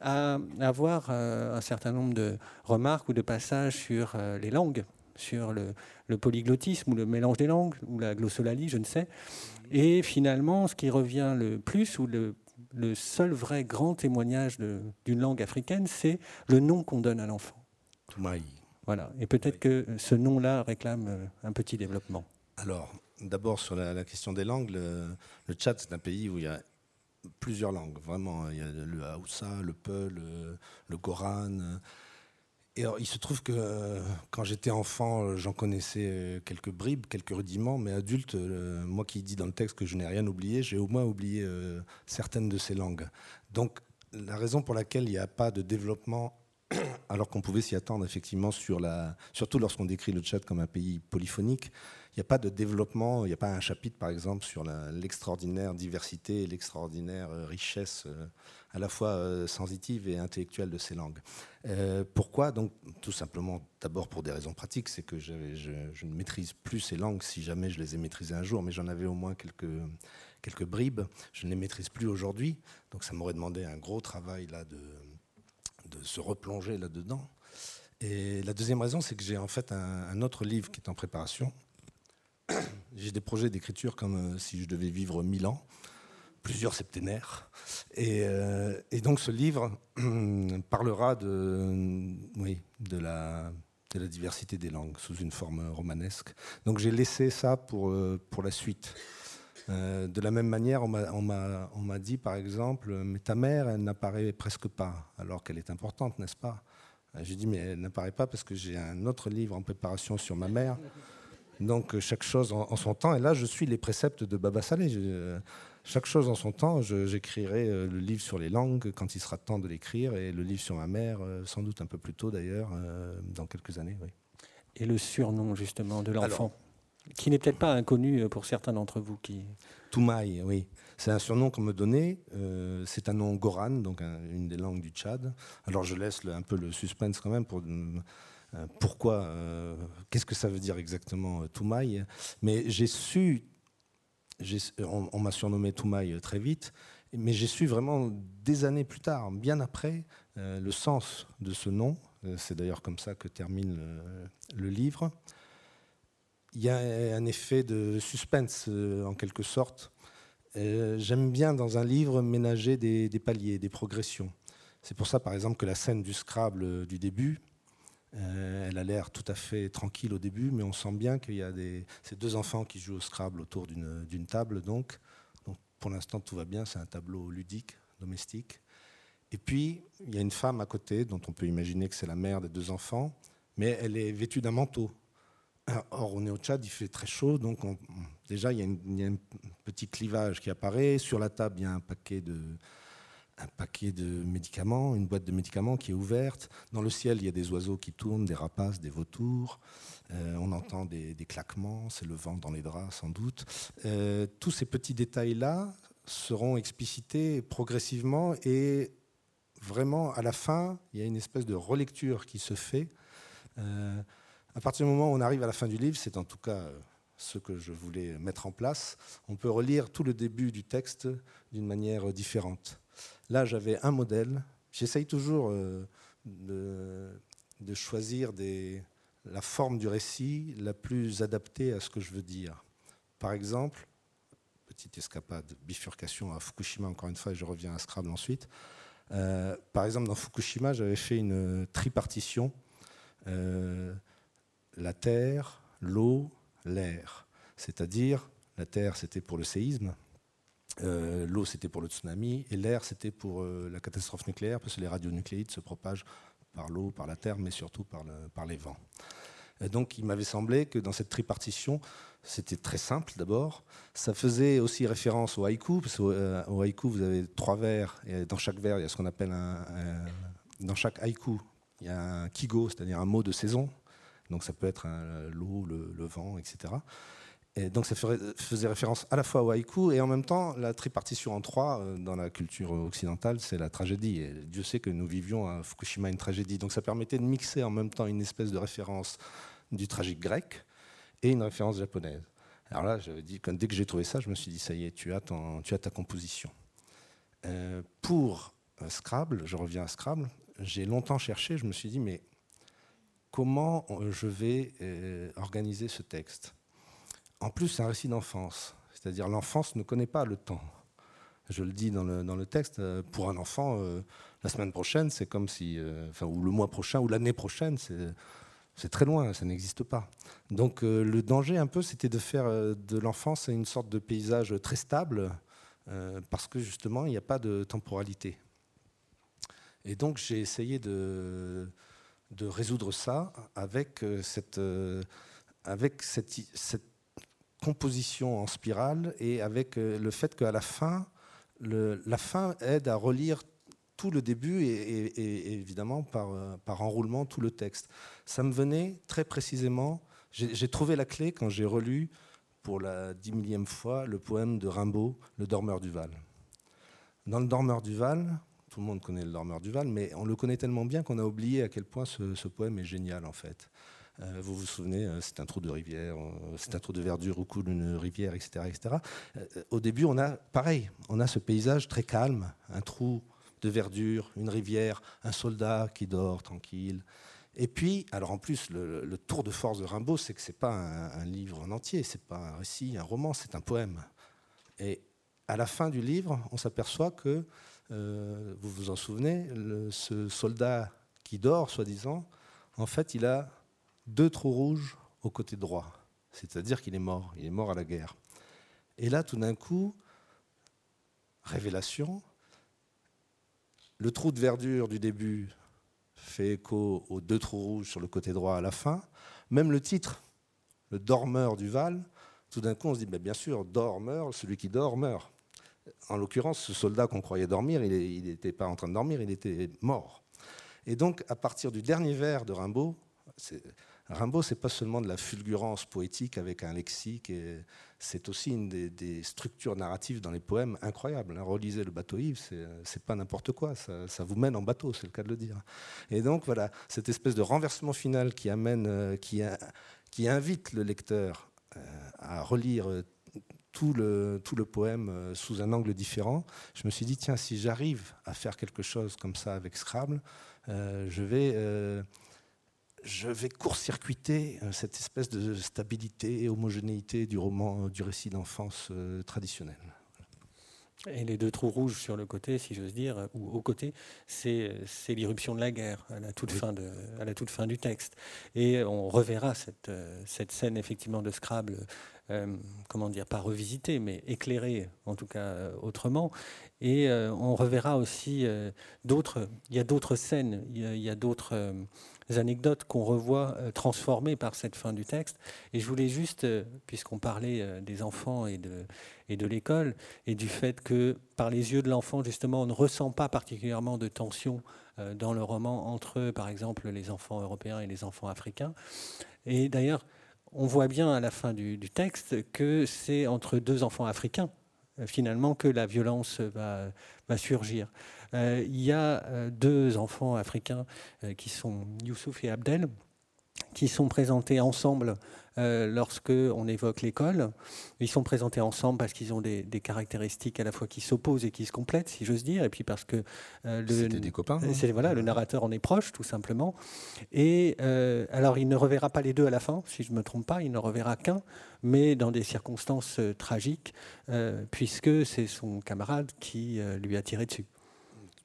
Speaker 1: à avoir un certain nombre de remarques ou de passages sur les langues, sur le, polyglottisme ou le mélange des langues, ou la glossolalie, je ne sais. Et finalement, ce qui revient le plus, ou le, le seul vrai grand témoignage d'une langue africaine, c'est le nom qu'on donne à l'enfant.
Speaker 2: Toumaï.
Speaker 1: Voilà. Et peut-être que ce nom-là réclame euh, un petit développement.
Speaker 2: Alors, d'abord sur la, question des langues, le, Tchad, c'est un pays où il y a plusieurs langues, vraiment. Il y a le Haoussa, le Peul, le, Goran. Et il se trouve que quand j'étais enfant, j'en connaissais quelques bribes, quelques rudiments, mais adulte, moi qui dis dans le texte que je n'ai rien oublié, j'ai au moins oublié euh, certaines de ces langues. Donc, la raison pour laquelle il n'y a pas de développement alors qu'on pouvait s'y attendre effectivement surtout lorsqu'on décrit le Tchad comme un pays polyphonique. Il n'y a pas de développement, il n'y a pas un chapitre par exemple sur l'extraordinaire diversité, l'extraordinaire euh, richesse euh, à la fois euh, sensitive et intellectuelle de ces langues. pourquoi? Donc tout simplement, d'abord pour des raisons pratiques, c'est que je, je, ne maîtrise plus ces langues si jamais je les ai maîtrisées un jour, mais j'en avais au moins quelques, quelques bribes. Je ne les maîtrise plus aujourd'hui, donc ça m'aurait demandé un gros travail là de de se replonger là-dedans. Et la deuxième raison, c'est que j'ai en fait un, autre livre qui est en préparation. J'ai des projets d'écriture comme euh, si je devais vivre mille ans, plusieurs septénaires. Et, euh, donc ce livre parlera de, oui, de, la, de la diversité des langues sous une forme romanesque. Donc j'ai laissé ça pour, euh, pour la suite. Euh, de la même manière, on m'a dit, par exemple, mais ta mère, elle n'apparaît presque pas, alors qu'elle est importante, n'est-ce pas? Euh, J'ai dit, mais elle n'apparaît pas parce que j'ai un autre livre en préparation sur ma mère. Donc, chaque chose en, son temps. Et là, je suis les préceptes de Baba Saleh. chaque chose en son temps. J'écrirai euh, le livre sur les langues quand il sera temps de l'écrire, et le livre sur ma mère, sans doute un peu plus tôt d'ailleurs, dans quelques années. Oui.
Speaker 1: Et le surnom, justement, de l'enfant? Qui n'est peut-être pas inconnu euh, pour certains d'entre vous. Qui...
Speaker 2: Toumaï, oui. C'est un surnom qu'on me donnait. Euh, c'est un nom Goran, donc une des langues du Tchad. Alors je laisse un peu le suspense quand même pour euh, pourquoi, qu'est-ce que ça veut dire exactement Toumaï? Mais j'ai su, on, m'a surnommé Toumaï très vite, mais j'ai su vraiment des années plus tard, bien après, le sens de ce nom. C'est d'ailleurs comme ça que termine le livre il y a un effet de suspense euh, en quelque sorte. Euh, j'aime bien dans un livre ménager des, paliers, des progressions. C'est pour ça, par exemple, que la scène du Scrabble du début, elle a l'air tout à fait tranquille au début, mais on sent bien qu'il y a ces deux enfants qui jouent au Scrabble autour d'une table. Donc, pour l'instant, tout va bien. C'est un tableau ludique, domestique. Et puis, il y a une femme à côté, dont on peut imaginer que c'est la mère des deux enfants, mais elle est vêtue d'un manteau. Or, on est au Tchad, il fait très chaud, donc déjà, il y, a un petit clivage qui apparaît. Sur la table, il y a un paquet, de, médicaments, une boîte de médicaments qui est ouverte. Dans le ciel, il y a des oiseaux qui tournent, des rapaces, des vautours. Euh, on entend des, claquements, c'est le vent dans les draps, sans doute. Euh, tous ces petits détails-là seront explicités progressivement et vraiment, à la fin, il y a une espèce de relecture qui se fait. Euh, à partir du moment où on arrive à la fin du livre, c'est en tout cas euh, ce que je voulais mettre en place, on peut relire tout le début du texte d'une manière différente. Là, j'avais un modèle. J'essaye toujours euh, de, choisir la forme du récit la plus adaptée à ce que je veux dire. Par exemple, petite escapade, bifurcation à Fukushima, encore une fois, et je reviens à Scrabble ensuite. Euh, par exemple, dans Fukushima, j'avais fait une tripartition. Euh, la terre, l'eau, l'air. C'est-à-dire, la terre, c'était pour le séisme, euh, l'eau, c'était pour le tsunami, et l'air, c'était pour la catastrophe nucléaire, parce que les radionucléides se propagent par l'eau, par la terre, mais surtout par, les vents. Donc, il m'avait semblé que dans cette tripartition, c'était très simple d'abord. Ça faisait aussi référence au haïku, parce qu'au euh, haïku, vous avez trois vers, et dans chaque vers, il y a ce qu'on appelle un, Dans chaque haïku, il y a un kigo, c'est-à-dire un mot de saison. Donc ça peut être l'eau, le, vent, etc. Et donc ça faisait référence à la fois au haïku et en même temps la tripartition en trois euh, dans la culture occidentale, c'est la tragédie. Dieu sait que nous vivions à Fukushima une tragédie. Donc ça permettait de mixer en même temps une espèce de référence du tragique grec et une référence japonaise. Alors là, dit, dès que j'ai trouvé ça, je me suis dit, ça y est, tu as, tu as ta composition. Euh, pour euh, Scrabble, je reviens à Scrabble, j'ai longtemps cherché, je me suis dit, mais comment euh, je vais organiser ce texte En plus, c'est un récit d'enfance, c'est-à-dire l'enfance ne connaît pas le temps. Je le dis dans le, dans le texte, pour un enfant, la semaine prochaine, c'est comme si, enfin, ou le mois prochain, ou l'année prochaine, c'est très loin, ça n'existe pas. Donc euh, le danger un peu, c'était de faire euh, de l'enfance une sorte de paysage très stable, euh, parce que justement, il n'y a pas de temporalité. Et donc j'ai essayé de, de, résoudre ça avec cette, avec cette, cette, composition en spirale et avec le fait qu'à la fin, la fin aide à relire tout le début et, évidemment par, euh, par, enroulement tout le texte. Ça me venait très précisément, j'ai trouvé la clé quand j'ai relu pour la dix millième fois le poème de Rimbaud, Le Dormeur du Val. Dans Le Dormeur du Val, tout le monde connaît Le Dormeur du Val, mais on le connaît tellement bien qu'on a oublié à quel point ce, poème est génial en fait. Euh, vous vous souvenez, euh, c'est un trou de rivière, c'est un trou de verdure au coule d'une rivière, etc. etc. au début, on a pareil, on a ce paysage très calme, un trou de verdure, une rivière, un soldat qui dort tranquille. Et puis, alors en plus, le, tour de force de Rimbaud, c'est que ce n'est pas un, livre en entier, c'est pas un récit, un roman, c'est un poème. Et à la fin du livre, on s'aperçoit que, euh, vous vous en souvenez, ce soldat qui dort, soi-disant, en fait, il a deux trous rouges au côté droit. C'est-à-dire qu'il est mort, il est mort à la guerre. Et là, tout d'un coup, révélation, le trou de verdure du début fait écho aux deux trous rouges sur le côté droit à la fin. Même le titre, le dormeur du Val, tout d'un coup on se dit, bien sûr, dormeur, celui qui dort meurt. En l'occurrence, ce soldat qu'on croyait dormir, il n'était pas en train de dormir, il était mort. Et donc, à partir du dernier vers de Rimbaud, Rimbaud, c'est pas seulement de la fulgurance poétique avec un lexique, c'est aussi une des, structures narratives dans les poèmes incroyables. Hein. Relisez le bateau Yves, c'est pas n'importe quoi, ça, vous mène en bateau, c'est le cas de le dire. Et donc voilà, cette espèce de renversement final qui amène, euh, qui, qui invite le lecteur euh, à relire euh, tout le, tout le poème sous un angle différent, je me suis dit, tiens, si j'arrive à faire quelque chose comme ça avec Scrabble, je vais je vais court-circuiter euh, cette espèce de stabilité et homogénéité du roman, euh, du récit d'enfance euh, traditionnel.
Speaker 1: Et les deux trous rouges sur le côté, si j'ose dire, ou au côté, c'est l'irruption de la guerre à la, toute fin de, à la toute fin du texte. Et on reverra cette, cette scène effectivement de Scrabble, euh, comment dire, pas revisitée, mais éclairée en tout cas euh, autrement. Et euh, on reverra aussi d'autres, il y a d'autres scènes, il y a, d'autres anecdotes qu'on revoit transformées par cette fin du texte. Et je voulais juste, puisqu'on parlait des enfants et de, et de l'école, et du fait que par les yeux de l'enfant, justement, on ne ressent pas particulièrement de tension dans le roman entre, par exemple, les enfants européens et les enfants africains. Et d'ailleurs, on voit bien à la fin du, texte que c'est entre deux enfants africains, euh, finalement, que la violence va, surgir. Euh, il y a euh, deux enfants africains qui sont Youssouf et Abdel, qui sont présentés ensemble euh, lorsque on évoque l'école. Ils sont présentés ensemble parce qu'ils ont des, caractéristiques à la fois qui s'opposent et qui se complètent, si j'ose dire, et puis parce que
Speaker 2: euh, le, des copains.
Speaker 1: C'est voilà, le narrateur en est proche, tout simplement. Et euh, alors, il ne reverra pas les deux à la fin, si je ne me trompe pas. Il ne reverra qu'un, mais dans des circonstances tragiques, puisque c'est son camarade qui lui a tiré dessus.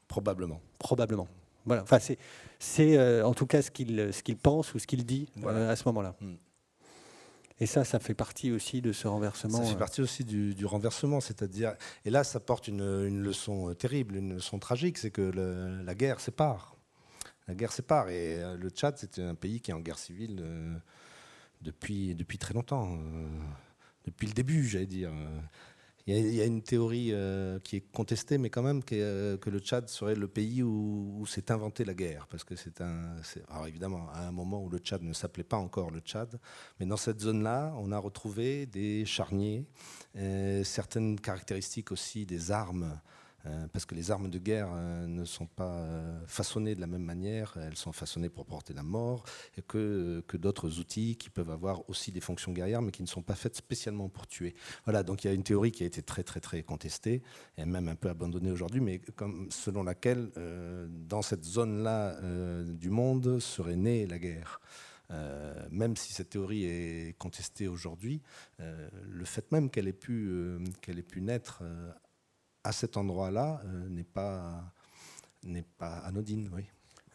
Speaker 2: Probablement.
Speaker 1: Probablement. Voilà. Enfin, c'est en tout cas ce qu'il ce qu'il pense ou ce qu'il dit à ce moment-là. Hmm. Et ça, ça fait partie aussi de ce renversement.
Speaker 2: Ça fait euh. partie aussi du, renversement, c'est-à-dire, et là, ça porte une, leçon euh, terrible, une leçon tragique, c'est que la guerre sépare. La guerre sépare, et euh, le Tchad, c'est un pays qui est en guerre civile depuis, depuis très longtemps, depuis le début, j'allais dire. Il y, a une théorie euh, qui est contestée, mais quand même euh, que le Tchad serait le pays où, s'est inventée la guerre. Parce que c'est un. Alors évidemment, à un moment où le Tchad ne s'appelait pas encore le Tchad, mais dans cette zone-là, on a retrouvé des charniers, euh, certaines caractéristiques aussi des armes parce que les armes de guerre euh, ne sont pas euh, façonnées de la même manière, elles sont façonnées pour porter la mort, et que, d'autres outils qui peuvent avoir aussi des fonctions guerrières, mais qui ne sont pas faites spécialement pour tuer. Voilà, donc il y a une théorie qui a été très très très contestée, et même un peu abandonnée aujourd'hui, mais selon laquelle, dans cette zone-là du monde, serait née la guerre. même si cette théorie est contestée aujourd'hui, le fait même qu'elle ait, pu, qu'elle ait pu naître à cet endroit-là euh, n'est pas, n'est pas anodine. Oui.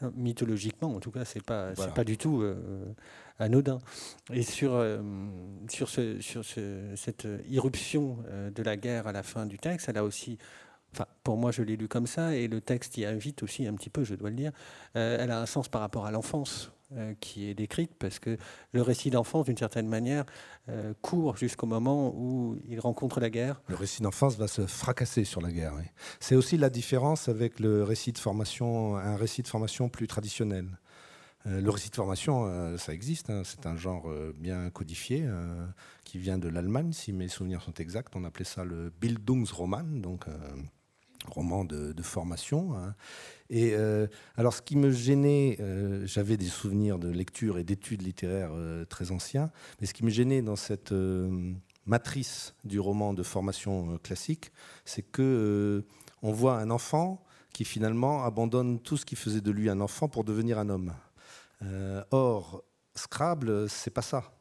Speaker 1: Euh, mythologiquement, en tout cas, c'est pas c'est pas du tout euh, anodin. Et sur sur, ce, sur ce, cette irruption de la guerre à la fin du texte, elle a aussi Enfin, pour moi, je l'ai lu comme ça, et le texte y invite aussi un petit peu, je dois le dire. elle a un sens par rapport à l'enfance qui est décrite, parce que le récit d'enfance, d'une certaine manière, euh, court jusqu'au moment où il rencontre la guerre.
Speaker 2: Le récit d'enfance va se fracasser sur la guerre. C'est aussi la différence avec le récit de formation, un récit de formation plus traditionnel. Euh, le récit de formation, ça existe, hein. c'est un genre bien codifié qui vient de l'Allemagne, si mes souvenirs sont exacts. On appelait ça le Bildungsroman, donc roman de, formation. Hein. Et euh, alors, ce qui me gênait, euh, j'avais des souvenirs de lecture et d'études littéraires euh, très anciens, mais ce qui me gênait dans cette matrice du roman de formation classique, c'est que on voit un enfant qui finalement abandonne tout ce qui faisait de lui un enfant pour devenir un homme. or, Scrabble, c'est pas ça.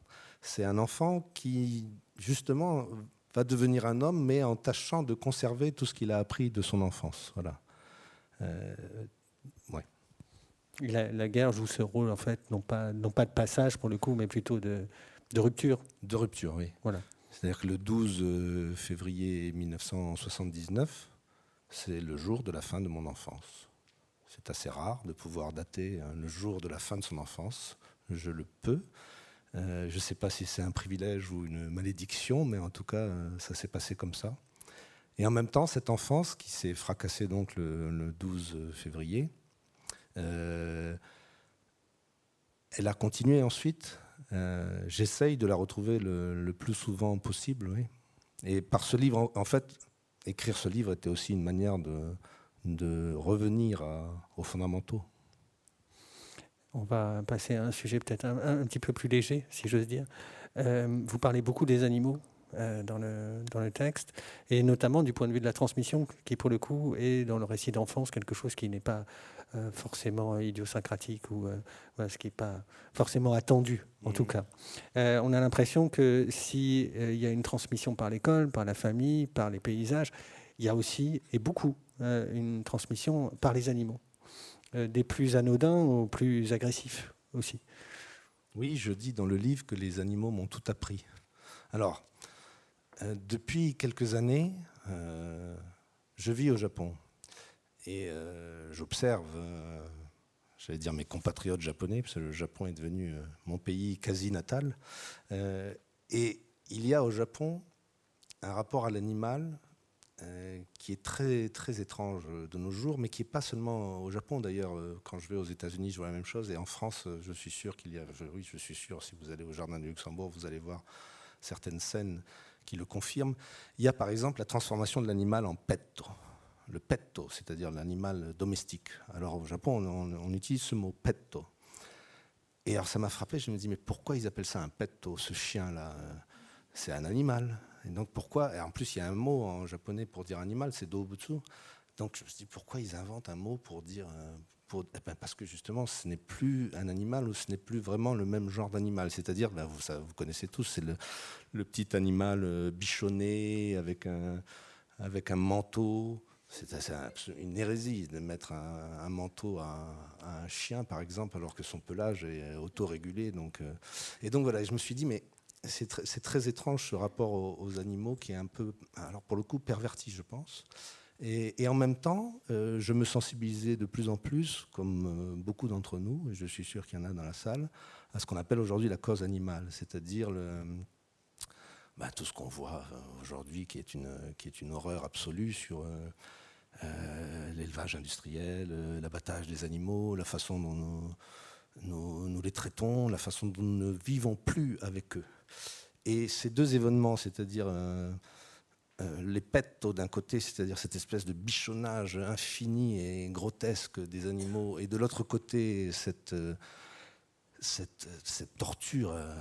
Speaker 2: C'est un enfant qui justement va devenir un homme, mais en tâchant de conserver tout ce qu'il a appris de son enfance. Voilà. Euh,
Speaker 1: ouais. La, guerre joue ce rôle, en fait, non pas, non pas de passage pour le coup, mais plutôt de, de rupture.
Speaker 2: De rupture, oui. Voilà. C'est-à-dire que le 12 euh, février 1979, c'est le jour de la fin de mon enfance. C'est assez rare de pouvoir dater hein, le jour de la fin de son enfance. Je le peux. Euh, je ne sais pas si c'est un privilège ou une malédiction, mais en tout cas, euh, ça s'est passé comme ça. Et en même temps, cette enfance qui s'est fracassée donc le, 12 février, euh, elle a continué ensuite. J'essaye de la retrouver le, plus souvent possible. Et par ce livre, en, fait, écrire ce livre était aussi une manière de revenir aux fondamentaux.
Speaker 1: On va passer à un sujet peut-être un, petit peu plus léger, si j'ose dire. Euh, vous parlez beaucoup des animaux euh, dans, le, dans le texte, et notamment du point de vue de la transmission, qui pour le coup est dans le récit d'enfance quelque chose qui n'est pas euh, forcément idiosyncratique ou ce qui n'est pas forcément attendu, en tout mmh. cas. on a l'impression que s'il y a une transmission par l'école, par la famille, par les paysages, il y a aussi, et beaucoup, une transmission par les animaux, des plus anodins aux plus agressifs aussi.
Speaker 2: Oui, je dis dans le livre que les animaux m'ont tout appris. Alors, depuis quelques années, je vis au Japon et j'observe j'allais dire mes compatriotes japonais, parce que le Japon est devenu euh, mon pays quasi natal. Euh, et il y a au Japon un rapport à l'animal euh, qui est très, très étrange de nos jours, mais qui n'est pas seulement au Japon. D'ailleurs, quand je vais aux États-Unis, je vois la même chose. Et en France, je suis sûr qu'il y a. Oui, je suis sûr, si vous allez au Jardin du Luxembourg, vous allez voir certaines scènes qui le confirment. Il y a par exemple la transformation de l'animal en pet le petto, c'est-à-dire l'animal domestique. Alors au Japon, on, utilise ce mot petto. Et alors ça m'a frappé, je me dis, mais pourquoi ils appellent ça un petto, ce chien-là? C'est un animal. Et donc pourquoi Et en plus, il y a un mot en japonais pour dire animal, c'est dobutsu. Donc je me dis, pourquoi ils inventent un mot pour dire. Euh, eh ben, parce que justement, ce n'est plus un animal ou ce n'est plus vraiment le même genre d'animal. C'est-à-dire, ben, vous, connaissez tous, c'est le, petit animal euh, bichonné avec un, avec un manteau. C'est une hérésie de mettre un, manteau à, un chien, par exemple, alors que son pelage est autorégulé. Donc, euh, et donc voilà, je me suis dit, mais c'est très, étrange ce rapport aux, animaux qui est un peu, alors pour le coup, perverti, je pense. Et, en même temps, euh, je me sensibilisais de plus en plus, comme euh, beaucoup d'entre nous, et je suis sûr qu'il y en a dans la salle, à ce qu'on appelle aujourd'hui la cause animale, c'est-à-dire bah, tout ce qu'on voit aujourd'hui qui, est une, horreur absolue sur euh, l'élevage industriel, euh, l'abattage des animaux, la façon dont nous, les traitons, la façon dont nous ne vivons plus avec eux. Et ces deux événements, c'est-à-dire euh, les pets d'un côté, c'est-à-dire cette espèce de bichonnage infini et grotesque des animaux, et de l'autre côté, cette cette, torture euh,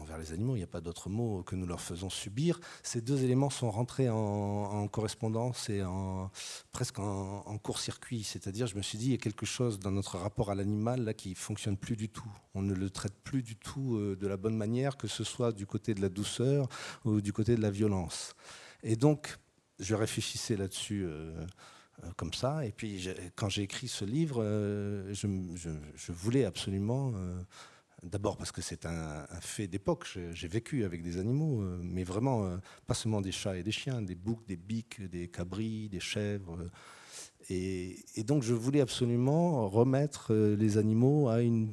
Speaker 2: envers les animaux, il n'y a pas d'autre mot que nous leur faisons subir, ces deux éléments sont rentrés en, correspondance et en, presque en, court-circuit. C'est-à-dire, je me suis dit, il y a quelque chose dans notre rapport à l'animal là qui fonctionne plus du tout. On ne le traite plus du tout euh, de la bonne manière, que ce soit du côté de la douceur ou du côté de la violence. Et donc, je réfléchissais là-dessus. Euh, comme ça. Et puis, quand j'ai écrit ce livre, euh, je, voulais absolument, euh, d'abord parce que c'est un, fait d'époque, j'ai vécu avec des animaux, mais vraiment, pas seulement des chats et des chiens, des boucs, des biques, des cabris, des chèvres. Et, donc, je voulais absolument remettre les animaux à, une,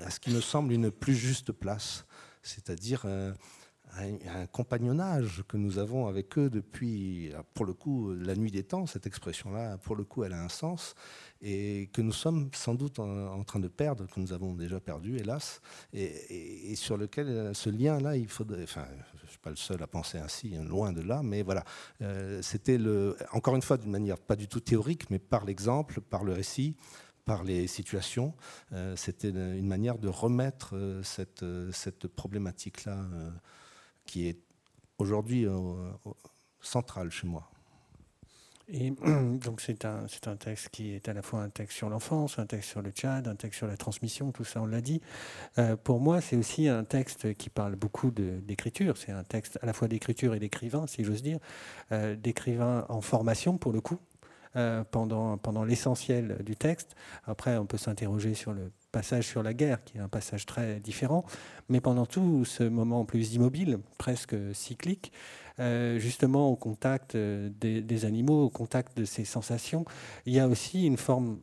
Speaker 2: à ce qui me semble une plus juste place, c'est-à-dire un, compagnonnage que nous avons avec eux depuis, pour le coup, la nuit des temps. Cette expression-là, pour le coup, elle a un sens et que nous sommes sans doute en, train de perdre, que nous avons déjà perdu, hélas, et, sur lequel euh, ce lien-là, il faudrait. Enfin, je ne suis pas le seul à penser ainsi, hein, loin de là, mais voilà. Euh, c'était le, encore une fois, d'une manière pas du tout théorique, mais par l'exemple, par le récit par les situations. Euh, c'était une manière de remettre cette, cette problématique-là qui est aujourd'hui euh, central chez moi.
Speaker 1: Et donc c'est un, c'est un texte qui est à la fois un texte sur l'enfance, un texte sur le Tchad, un texte sur la transmission, tout ça on l'a dit. Euh, pour moi c'est aussi un texte qui parle beaucoup d'écriture, c'est un texte à la fois d'écriture et d'écrivain si j'ose dire, euh, d'écrivain en formation pour le coup, pendant, pendant l'essentiel du texte. Après on peut s'interroger sur le passage sur la guerre, qui est un passage très différent, mais pendant tout ce moment plus immobile, presque cyclique, euh, justement au contact euh, des, animaux, au contact de ces sensations, il y a aussi une forme,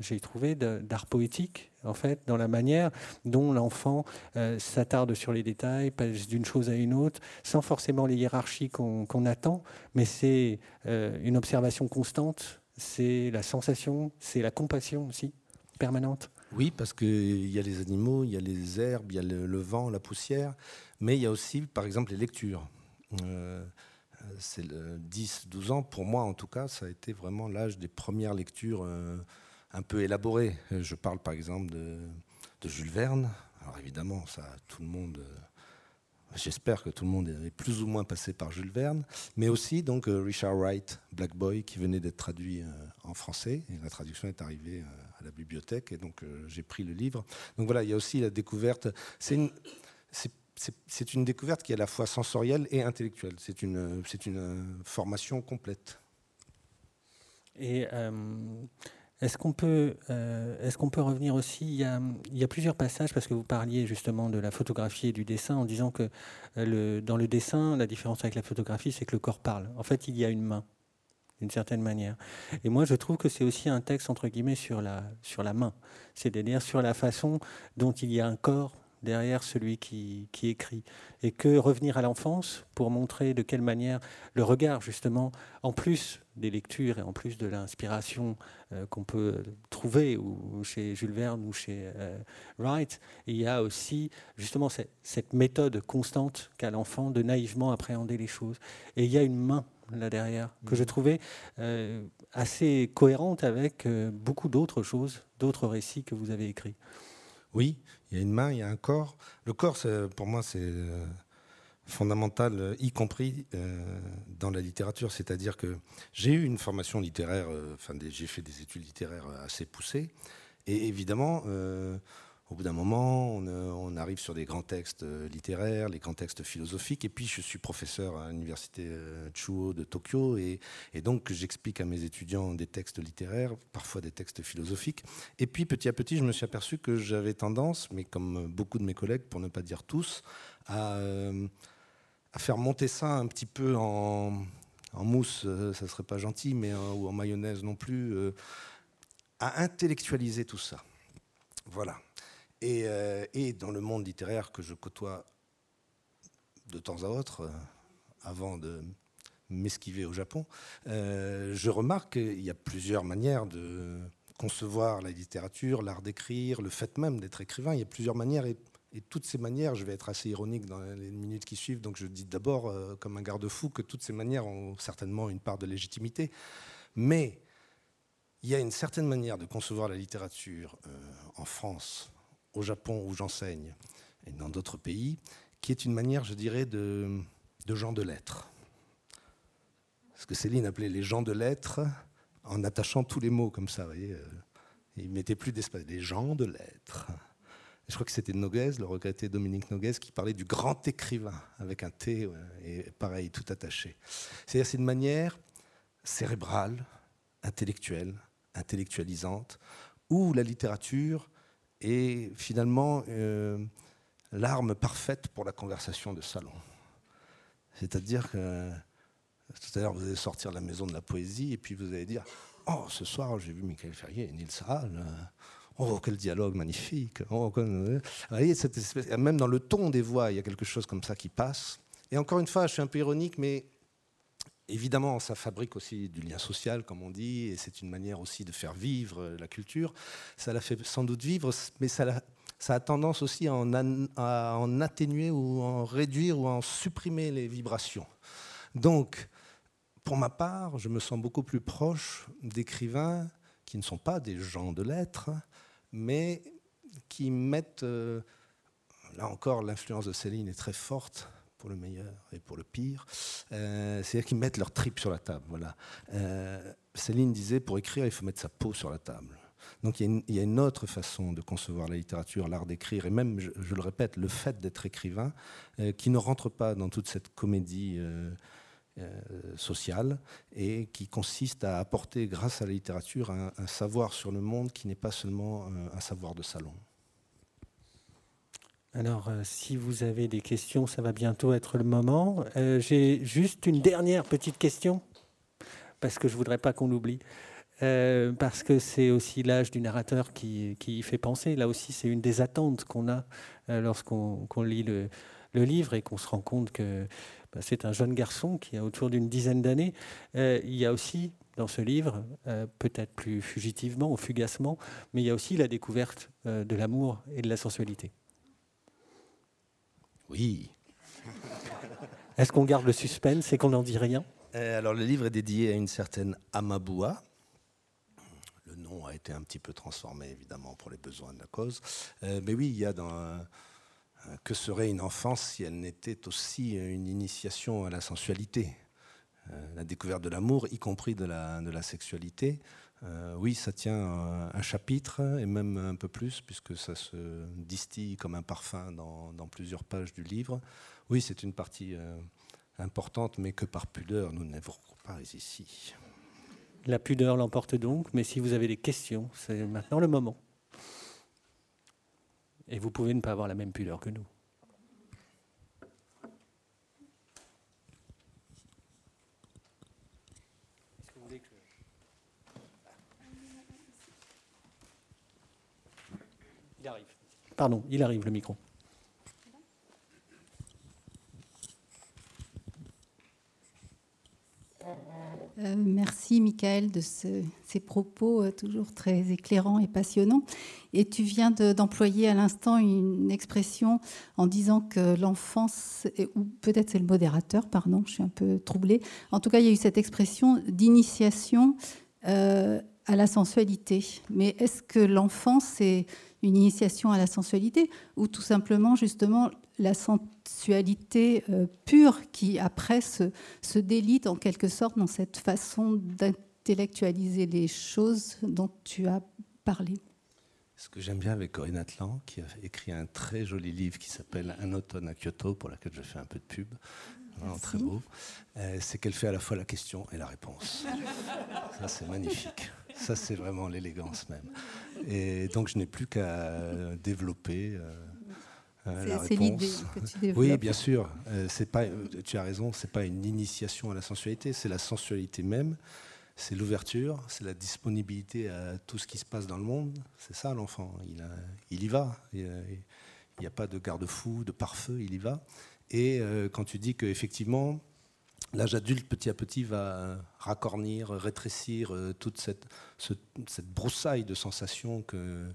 Speaker 1: j'ai trouvé, d'art poétique, en fait, dans la manière dont l'enfant euh, s'attarde sur les détails, passe d'une chose à une autre, sans forcément les hiérarchies qu'on attend, mais c'est une observation constante, c'est la sensation, c'est la compassion aussi, permanente.
Speaker 2: Oui, parce qu'il y a les animaux, il y a les herbes, il y a le, vent, la poussière, mais il y a aussi, par exemple, les lectures. Euh, c'est 10-12 ans, pour moi en tout cas, ça a été vraiment l'âge des premières lectures euh, un peu élaborées. Je parle par exemple de, Jules Verne. Alors évidemment, ça, tout le monde euh, J'espère que tout le monde est plus ou moins passé par Jules Verne, mais aussi donc Richard Wright, Black Boy, qui venait d'être traduit en français. Et la traduction est arrivée la bibliothèque, et donc j'ai pris le livre. Donc voilà, il y a aussi la découverte. C'est une, c'est une découverte qui est à la fois sensorielle et intellectuelle. C'est une, c'est une formation complète.
Speaker 1: Et est-ce qu'on peut, est qu'on peut revenir aussi? Il y, a, plusieurs passages, parce que vous parliez justement de la photographie et du dessin, en disant que dans le dessin, la différence avec la photographie, c'est que le corps parle. En fait, il y a une main d'une certaine manière. Et moi, je trouve que c'est aussi un texte, entre guillemets, sur la, sur la main, c'est-à-dire sur la façon dont il y a un corps derrière celui qui, qui écrit. Et que revenir à l'enfance pour montrer de quelle manière le regard, justement, en plus des lectures et en plus de l'inspiration euh, qu'on peut trouver ou, chez Jules Verne ou chez euh, Wright, il y a aussi justement cette, cette méthode constante qu'a l'enfant de naïvement appréhender les choses. Et il y a une main là derrière, que je trouvais euh, assez cohérente avec euh, beaucoup d'autres choses, d'autres récits que vous avez écrits.
Speaker 2: Oui, il y a une main, il y a un corps. Le corps, pour moi, c'est euh, fondamental, y compris dans la littérature. C'est-à-dire que j'ai eu une formation littéraire, enfin, j'ai fait des études littéraires assez poussées. Et évidemment, au bout d'un moment, euh, on, arrive sur des grands textes euh, littéraires, les grands textes philosophiques. Et puis, je suis professeur à l'université euh, Chuo de Tokyo. Et, donc, j'explique à mes étudiants des textes littéraires, parfois des textes philosophiques. Et puis, petit à petit, je me suis aperçu que j'avais tendance, mais comme beaucoup de mes collègues, pour ne pas dire tous, à, faire monter ça un petit peu en, mousse, ça serait pas gentil, mais ou en mayonnaise non plus, à intellectualiser tout ça. Voilà. Euh, et, dans le monde littéraire que je côtoie de temps à autre, euh, avant de m'esquiver au Japon, euh, je remarque qu'il y a plusieurs manières de concevoir la littérature, l'art d'écrire, le fait même d'être écrivain. Il y a plusieurs manières et, toutes ces manières, je vais être assez ironique dans les minutes qui suivent, donc je dis d'abord comme un garde-fou que toutes ces manières ont certainement une part de légitimité. Mais il y a une certaine manière de concevoir la littérature en France au Japon où j'enseigne et dans d'autres pays, qui est une manière, je dirais, de, gens de lettres. Ce que Céline appelait les gens de lettres, en attachant tous les mots comme ça, vous voyez. Euh, il mettait plus d'espace. Les gens de lettres. Je crois que c'était Noguez, le regretté Dominique Noguez, qui parlait du grand écrivain, avec un T, et pareil, tout attaché. C'est-à-dire, c'est une manière cérébrale, intellectuelle, intellectualisante, où la littérature et finalement euh, l'arme parfaite pour la conversation de salon. C'est-à-dire que tout à l'heure, vous allez sortir de la maison de la poésie et puis vous allez dire Oh, ce soir, j'ai vu Michael Ferrier et Nils Saal. Oh, quel dialogue magnifique. Oh, Vous voyez, cette espèce... Même dans le ton des voix, il y a quelque chose comme ça qui passe. Et encore une fois, je suis un peu ironique, mais Évidemment, ça fabrique aussi du lien social, comme on dit, et c'est une manière aussi de faire vivre la culture. Ça la fait sans doute vivre, mais ça, a tendance aussi à en, atténuer ou en réduire ou en supprimer les vibrations. Donc, pour ma part, je me sens beaucoup plus proche d'écrivains qui ne sont pas des gens de lettres, mais qui mettent, euh, là encore, l'influence de Céline est très forte, pour le meilleur et pour le pire. Euh, c'est-à-dire qu'ils mettent leur trip sur la table. Voilà. Euh, Céline disait, pour écrire, il faut mettre sa peau sur la table. Donc il y, a une, autre façon de concevoir la littérature, l'art d'écrire, et même, je, le répète, le fait d'être écrivain, euh, qui ne rentre pas dans toute cette comédie sociale, et qui consiste à apporter, grâce à la littérature, un, un savoir sur le monde qui n'est pas seulement un savoir de salon.
Speaker 1: Alors, euh, si vous avez des questions, ça va bientôt être le moment. Euh, j'ai juste une dernière petite question, parce que je ne voudrais pas qu'on l'oublie. Euh, parce que c'est aussi l'âge du narrateur qui, qui, fait penser. Là aussi, c'est une des attentes qu'on a lorsqu'on lit le, livre et qu'on se rend compte que bah, c'est un jeune garçon qui a autour d'une dizaine d'années. il y a aussi dans ce livre, peut-être plus fugitivement ou fugacement, mais il y a aussi la découverte de l'amour et de la sensualité.
Speaker 2: Oui.
Speaker 1: Est-ce qu'on garde le suspense et qu'on n'en dit rien?
Speaker 2: Euh, Alors, le livre est dédié à une certaine Amaboua. Le nom a été un petit peu transformé, évidemment, pour les besoins de la cause. Euh, mais oui, il y a dans Que serait une enfance si elle n'était aussi une initiation à la sensualité? Euh, La découverte de l'amour, y compris de la sexualité. Euh, oui, ça tient un, chapitre et même un peu plus, puisque ça se distille comme un parfum dans, plusieurs pages du livre. Oui, c'est une partie euh, importante, mais que par pudeur, nous n'évoquons pas ici.
Speaker 1: La pudeur l'emporte donc, mais si vous avez des questions, c'est maintenant le moment. Et vous pouvez ne pas avoir la même pudeur que nous. Pardon, il arrive le micro.
Speaker 3: Euh, merci Michael de ces propos euh, toujours très éclairants et passionnants. Et tu viens d'employer à l'instant une expression en disant que l'enfance, ou peut-être c'est le modérateur, pardon, je suis un peu troublée. En tout cas, il y a eu cette expression d'initiation euh, à la sensualité. Mais est-ce que l'enfance est une initiation à la sensualité ou tout simplement justement la sensualité euh, pure qui après se, se, délite en quelque sorte dans cette façon d'intellectualiser les choses dont tu as parlé.
Speaker 2: Ce que j'aime bien avec Corinne Atlan, qui a écrit un très joli livre qui s'appelle Un automne à Kyoto, pour lequel je fais un peu de pub, vraiment très beau, euh, c'est qu'elle fait à la fois la question et la réponse. Ça, c'est magnifique. Ça, c'est vraiment l'élégance même. Et donc, je n'ai plus qu'à développer. Euh,
Speaker 3: euh, c'est l'idée que tu développes.
Speaker 2: Oui, bien sûr. Euh, pas, tu as raison, c'est pas une initiation à la sensualité, c'est la sensualité même. C'est l'ouverture, c'est la disponibilité à tout ce qui se passe dans le monde. C'est ça l'enfant. Il, il, y va. Il n'y a pas de garde-fou, de pare-feu, il y va. Et euh, quand tu dis qu'effectivement, l'âge adulte, petit à petit, va racornir, rétrécir toute cette, cette broussaille de sensations que,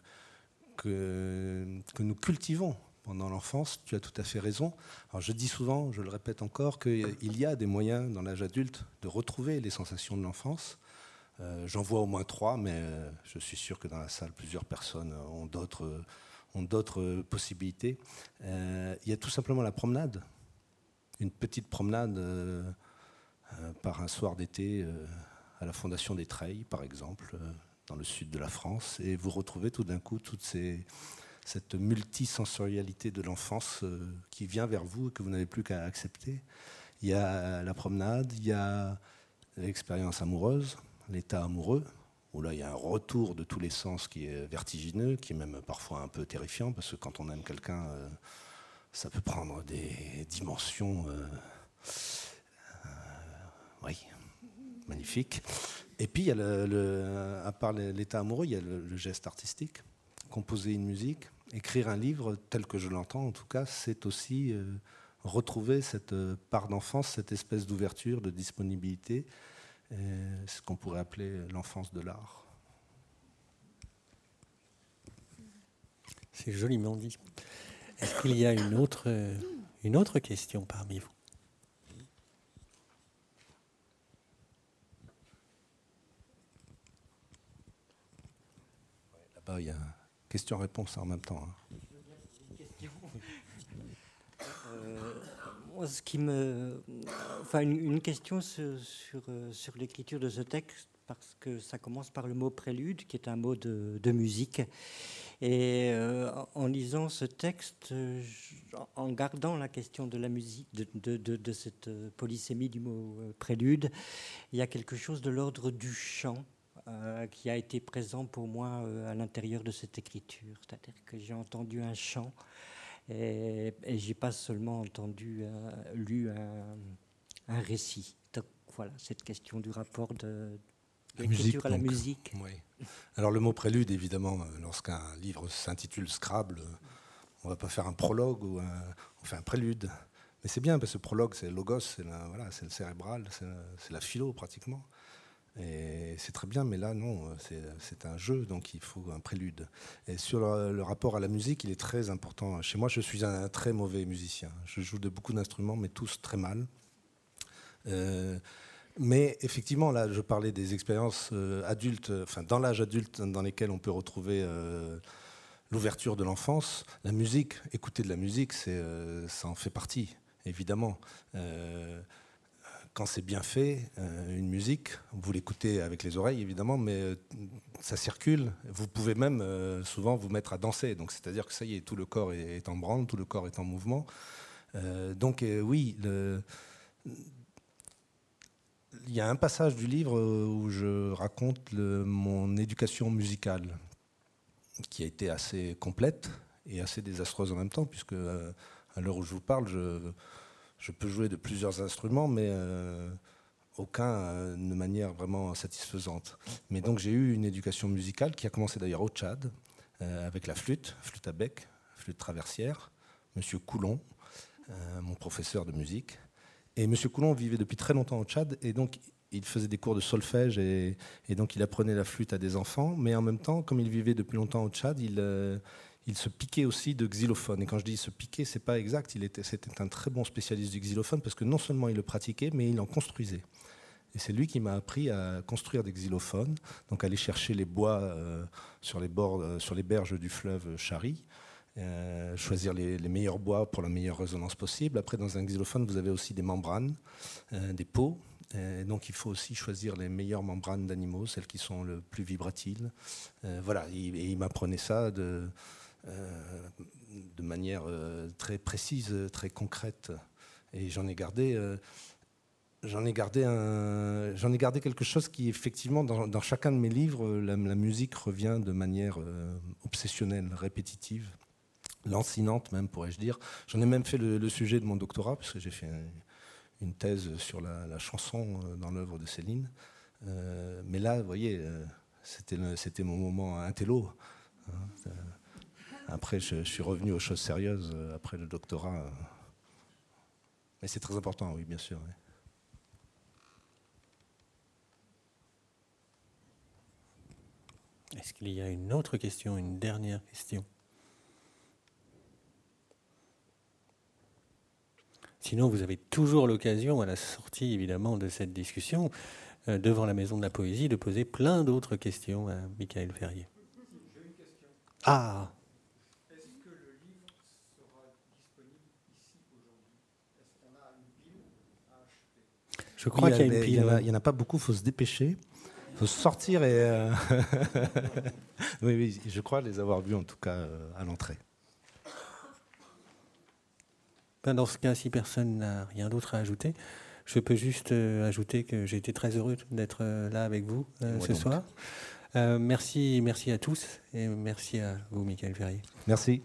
Speaker 2: que, nous cultivons pendant l'enfance, tu as tout à fait raison. Alors je dis souvent, je le répète encore, qu'il y a des moyens dans l'âge adulte de retrouver les sensations de l'enfance. Euh, j'en vois au moins trois, mais euh, je suis sûr que dans la salle, plusieurs personnes ont d'autres, possibilités. Euh, il y a tout simplement la promenade. Une petite promenade par un soir d'été à la Fondation des Treilles, par exemple, dans le sud de la France, et vous retrouvez tout d'un coup toutes ces cette multisensorialité de l'enfance euh, qui vient vers vous et que vous n'avez plus qu'à accepter. Il y a la promenade, il y a l'expérience amoureuse, l'état amoureux, où là il y a un retour de tous les sens qui est vertigineux, qui est même parfois un peu terrifiant, parce que quand on aime quelqu'un, euh, ça peut prendre des dimensions, euh, oui, magnifiques. Et puis, il y a à part l'état amoureux, il y a le geste artistique composer une musique, écrire un livre tel que je l'entends en tout cas, c'est aussi euh, retrouver cette euh, part d'enfance, cette espèce d'ouverture, de disponibilité, euh, ce qu'on pourrait appeler l'enfance de l'art.
Speaker 1: C'est joliment dit. Est-ce qu'il y a une autre, une autre question parmi vous?
Speaker 2: Là-bas, il y a question-réponse en même temps. Hein.
Speaker 4: Euh, ce qui me, enfin, une, question sur, sur, euh, sur l'écriture de ce texte, parce que ça commence par le mot prélude, qui est un mot de, musique. Et euh, en lisant ce texte, en gardant la question de la musique, de, cette polysémie du mot prélude, il y a quelque chose de l'ordre du chant euh, qui a été présent pour moi euh, à l'intérieur de cette écriture. C'est-à-dire que j'ai entendu un chant et, et j'ai pas seulement entendu, euh, lu un, récit. Donc voilà, cette question du rapport de, à la musique.
Speaker 2: Oui. Alors le mot prélude, évidemment, lorsqu'un livre s'intitule Scrabble, on va pas faire un prologue ou on fait un prélude. Mais c'est bien parce que prologue, c'est le logos, c'est voilà, le cérébral, c'est la philo pratiquement. Et c'est très bien, mais là, non, c'est un jeu, donc il faut un prélude. Et sur le, rapport à la musique, il est très important. Chez moi, je suis un, très mauvais musicien. Je joue de beaucoup d'instruments, mais tous très mal. Euh, mais effectivement, là, je parlais des expériences euh, adultes, enfin, dans l'âge adulte, dans lesquelles on peut retrouver euh, l'ouverture de l'enfance. La musique, écouter de la musique, ça en fait partie, évidemment quand c'est bien fait, euh, une musique, vous l'écoutez avec les oreilles évidemment, mais euh, ça circule. Vous pouvez même euh, souvent vous mettre à danser. Donc c'est-à-dire que ça y est, tout le corps est, en branle, tout le corps est en mouvement. donc oui, il y a un passage du livre où je raconte mon éducation musicale, qui a été assez complète et assez désastreuse en même temps, puisque euh, à l'heure où je vous parle, je, peux jouer de plusieurs instruments, mais euh, aucun euh, de manière vraiment satisfaisante. Mais donc j'ai eu une éducation musicale qui a commencé d'ailleurs au Tchad, avec la flûte, flûte à bec, flûte traversière, Monsieur Coulon, mon professeur de musique. Et Monsieur Coulon vivait depuis très longtemps au Tchad, et donc il faisait des cours de solfège et, donc il apprenait la flûte à des enfants, mais en même temps, comme il vivait depuis longtemps au Tchad, il, euh, il se piquait aussi de xylophone. Et quand je dis se piquer, c'est pas exact. Il était, c'était un très bon spécialiste du xylophone parce que non seulement il le pratiquait, mais il en construisait. Et c'est lui qui m'a appris à construire des xylophones, donc aller chercher les bois euh, sur les bords, euh, sur les berges du fleuve Chari. Choisir les, meilleurs bois pour la meilleure résonance possible. Après, dans un xylophone, vous avez aussi des membranes, des pots, donc il faut aussi choisir les meilleures membranes d'animaux, celles qui sont le plus vibratiles. Euh, voilà, il, et il m'apprenait ça de, euh, manière euh, très précise, très concrète. Et j'en ai gardé. J'en ai gardé quelque chose qui, effectivement, dans, chacun de mes livres, la, musique revient de manière obsessionnelle, répétitive, lancinante même, pourrais-je dire. J'en ai même fait le, sujet de mon doctorat, parce que j'ai fait un, une thèse sur la, chanson euh, dans l'œuvre de Céline. Euh, mais là, vous voyez, euh, c'était mon moment intello. Hein. Après, je, suis revenu aux choses sérieuses après le doctorat. Mais c'est très important, oui, bien sûr.
Speaker 1: Est-ce qu'il y a une autre question, une dernière question? Sinon, vous avez toujours l'occasion, à la sortie évidemment de cette discussion, euh, devant la Maison de la Poésie, de poser plein d'autres questions à Michael Ferrier. J'ai une question. Ah Est-ce que le livre sera disponible ici aujourd'hui? Est-ce qu'on a une pile à acheter? Je crois qu'il y a une pile.
Speaker 2: Il n'y en, a pas beaucoup, il faut se dépêcher. Il faut sortir et. Euh, oui, oui, je crois les avoir vus en tout cas euh, à l'entrée.
Speaker 1: Ben, dans ce cas, si personne n'a rien d'autre à ajouter, je peux juste euh, ajouter que j'ai été très heureux d'être euh, là avec vous euh, ce soir. merci, merci à tous et merci à vous, Michael Ferrier.
Speaker 2: Merci.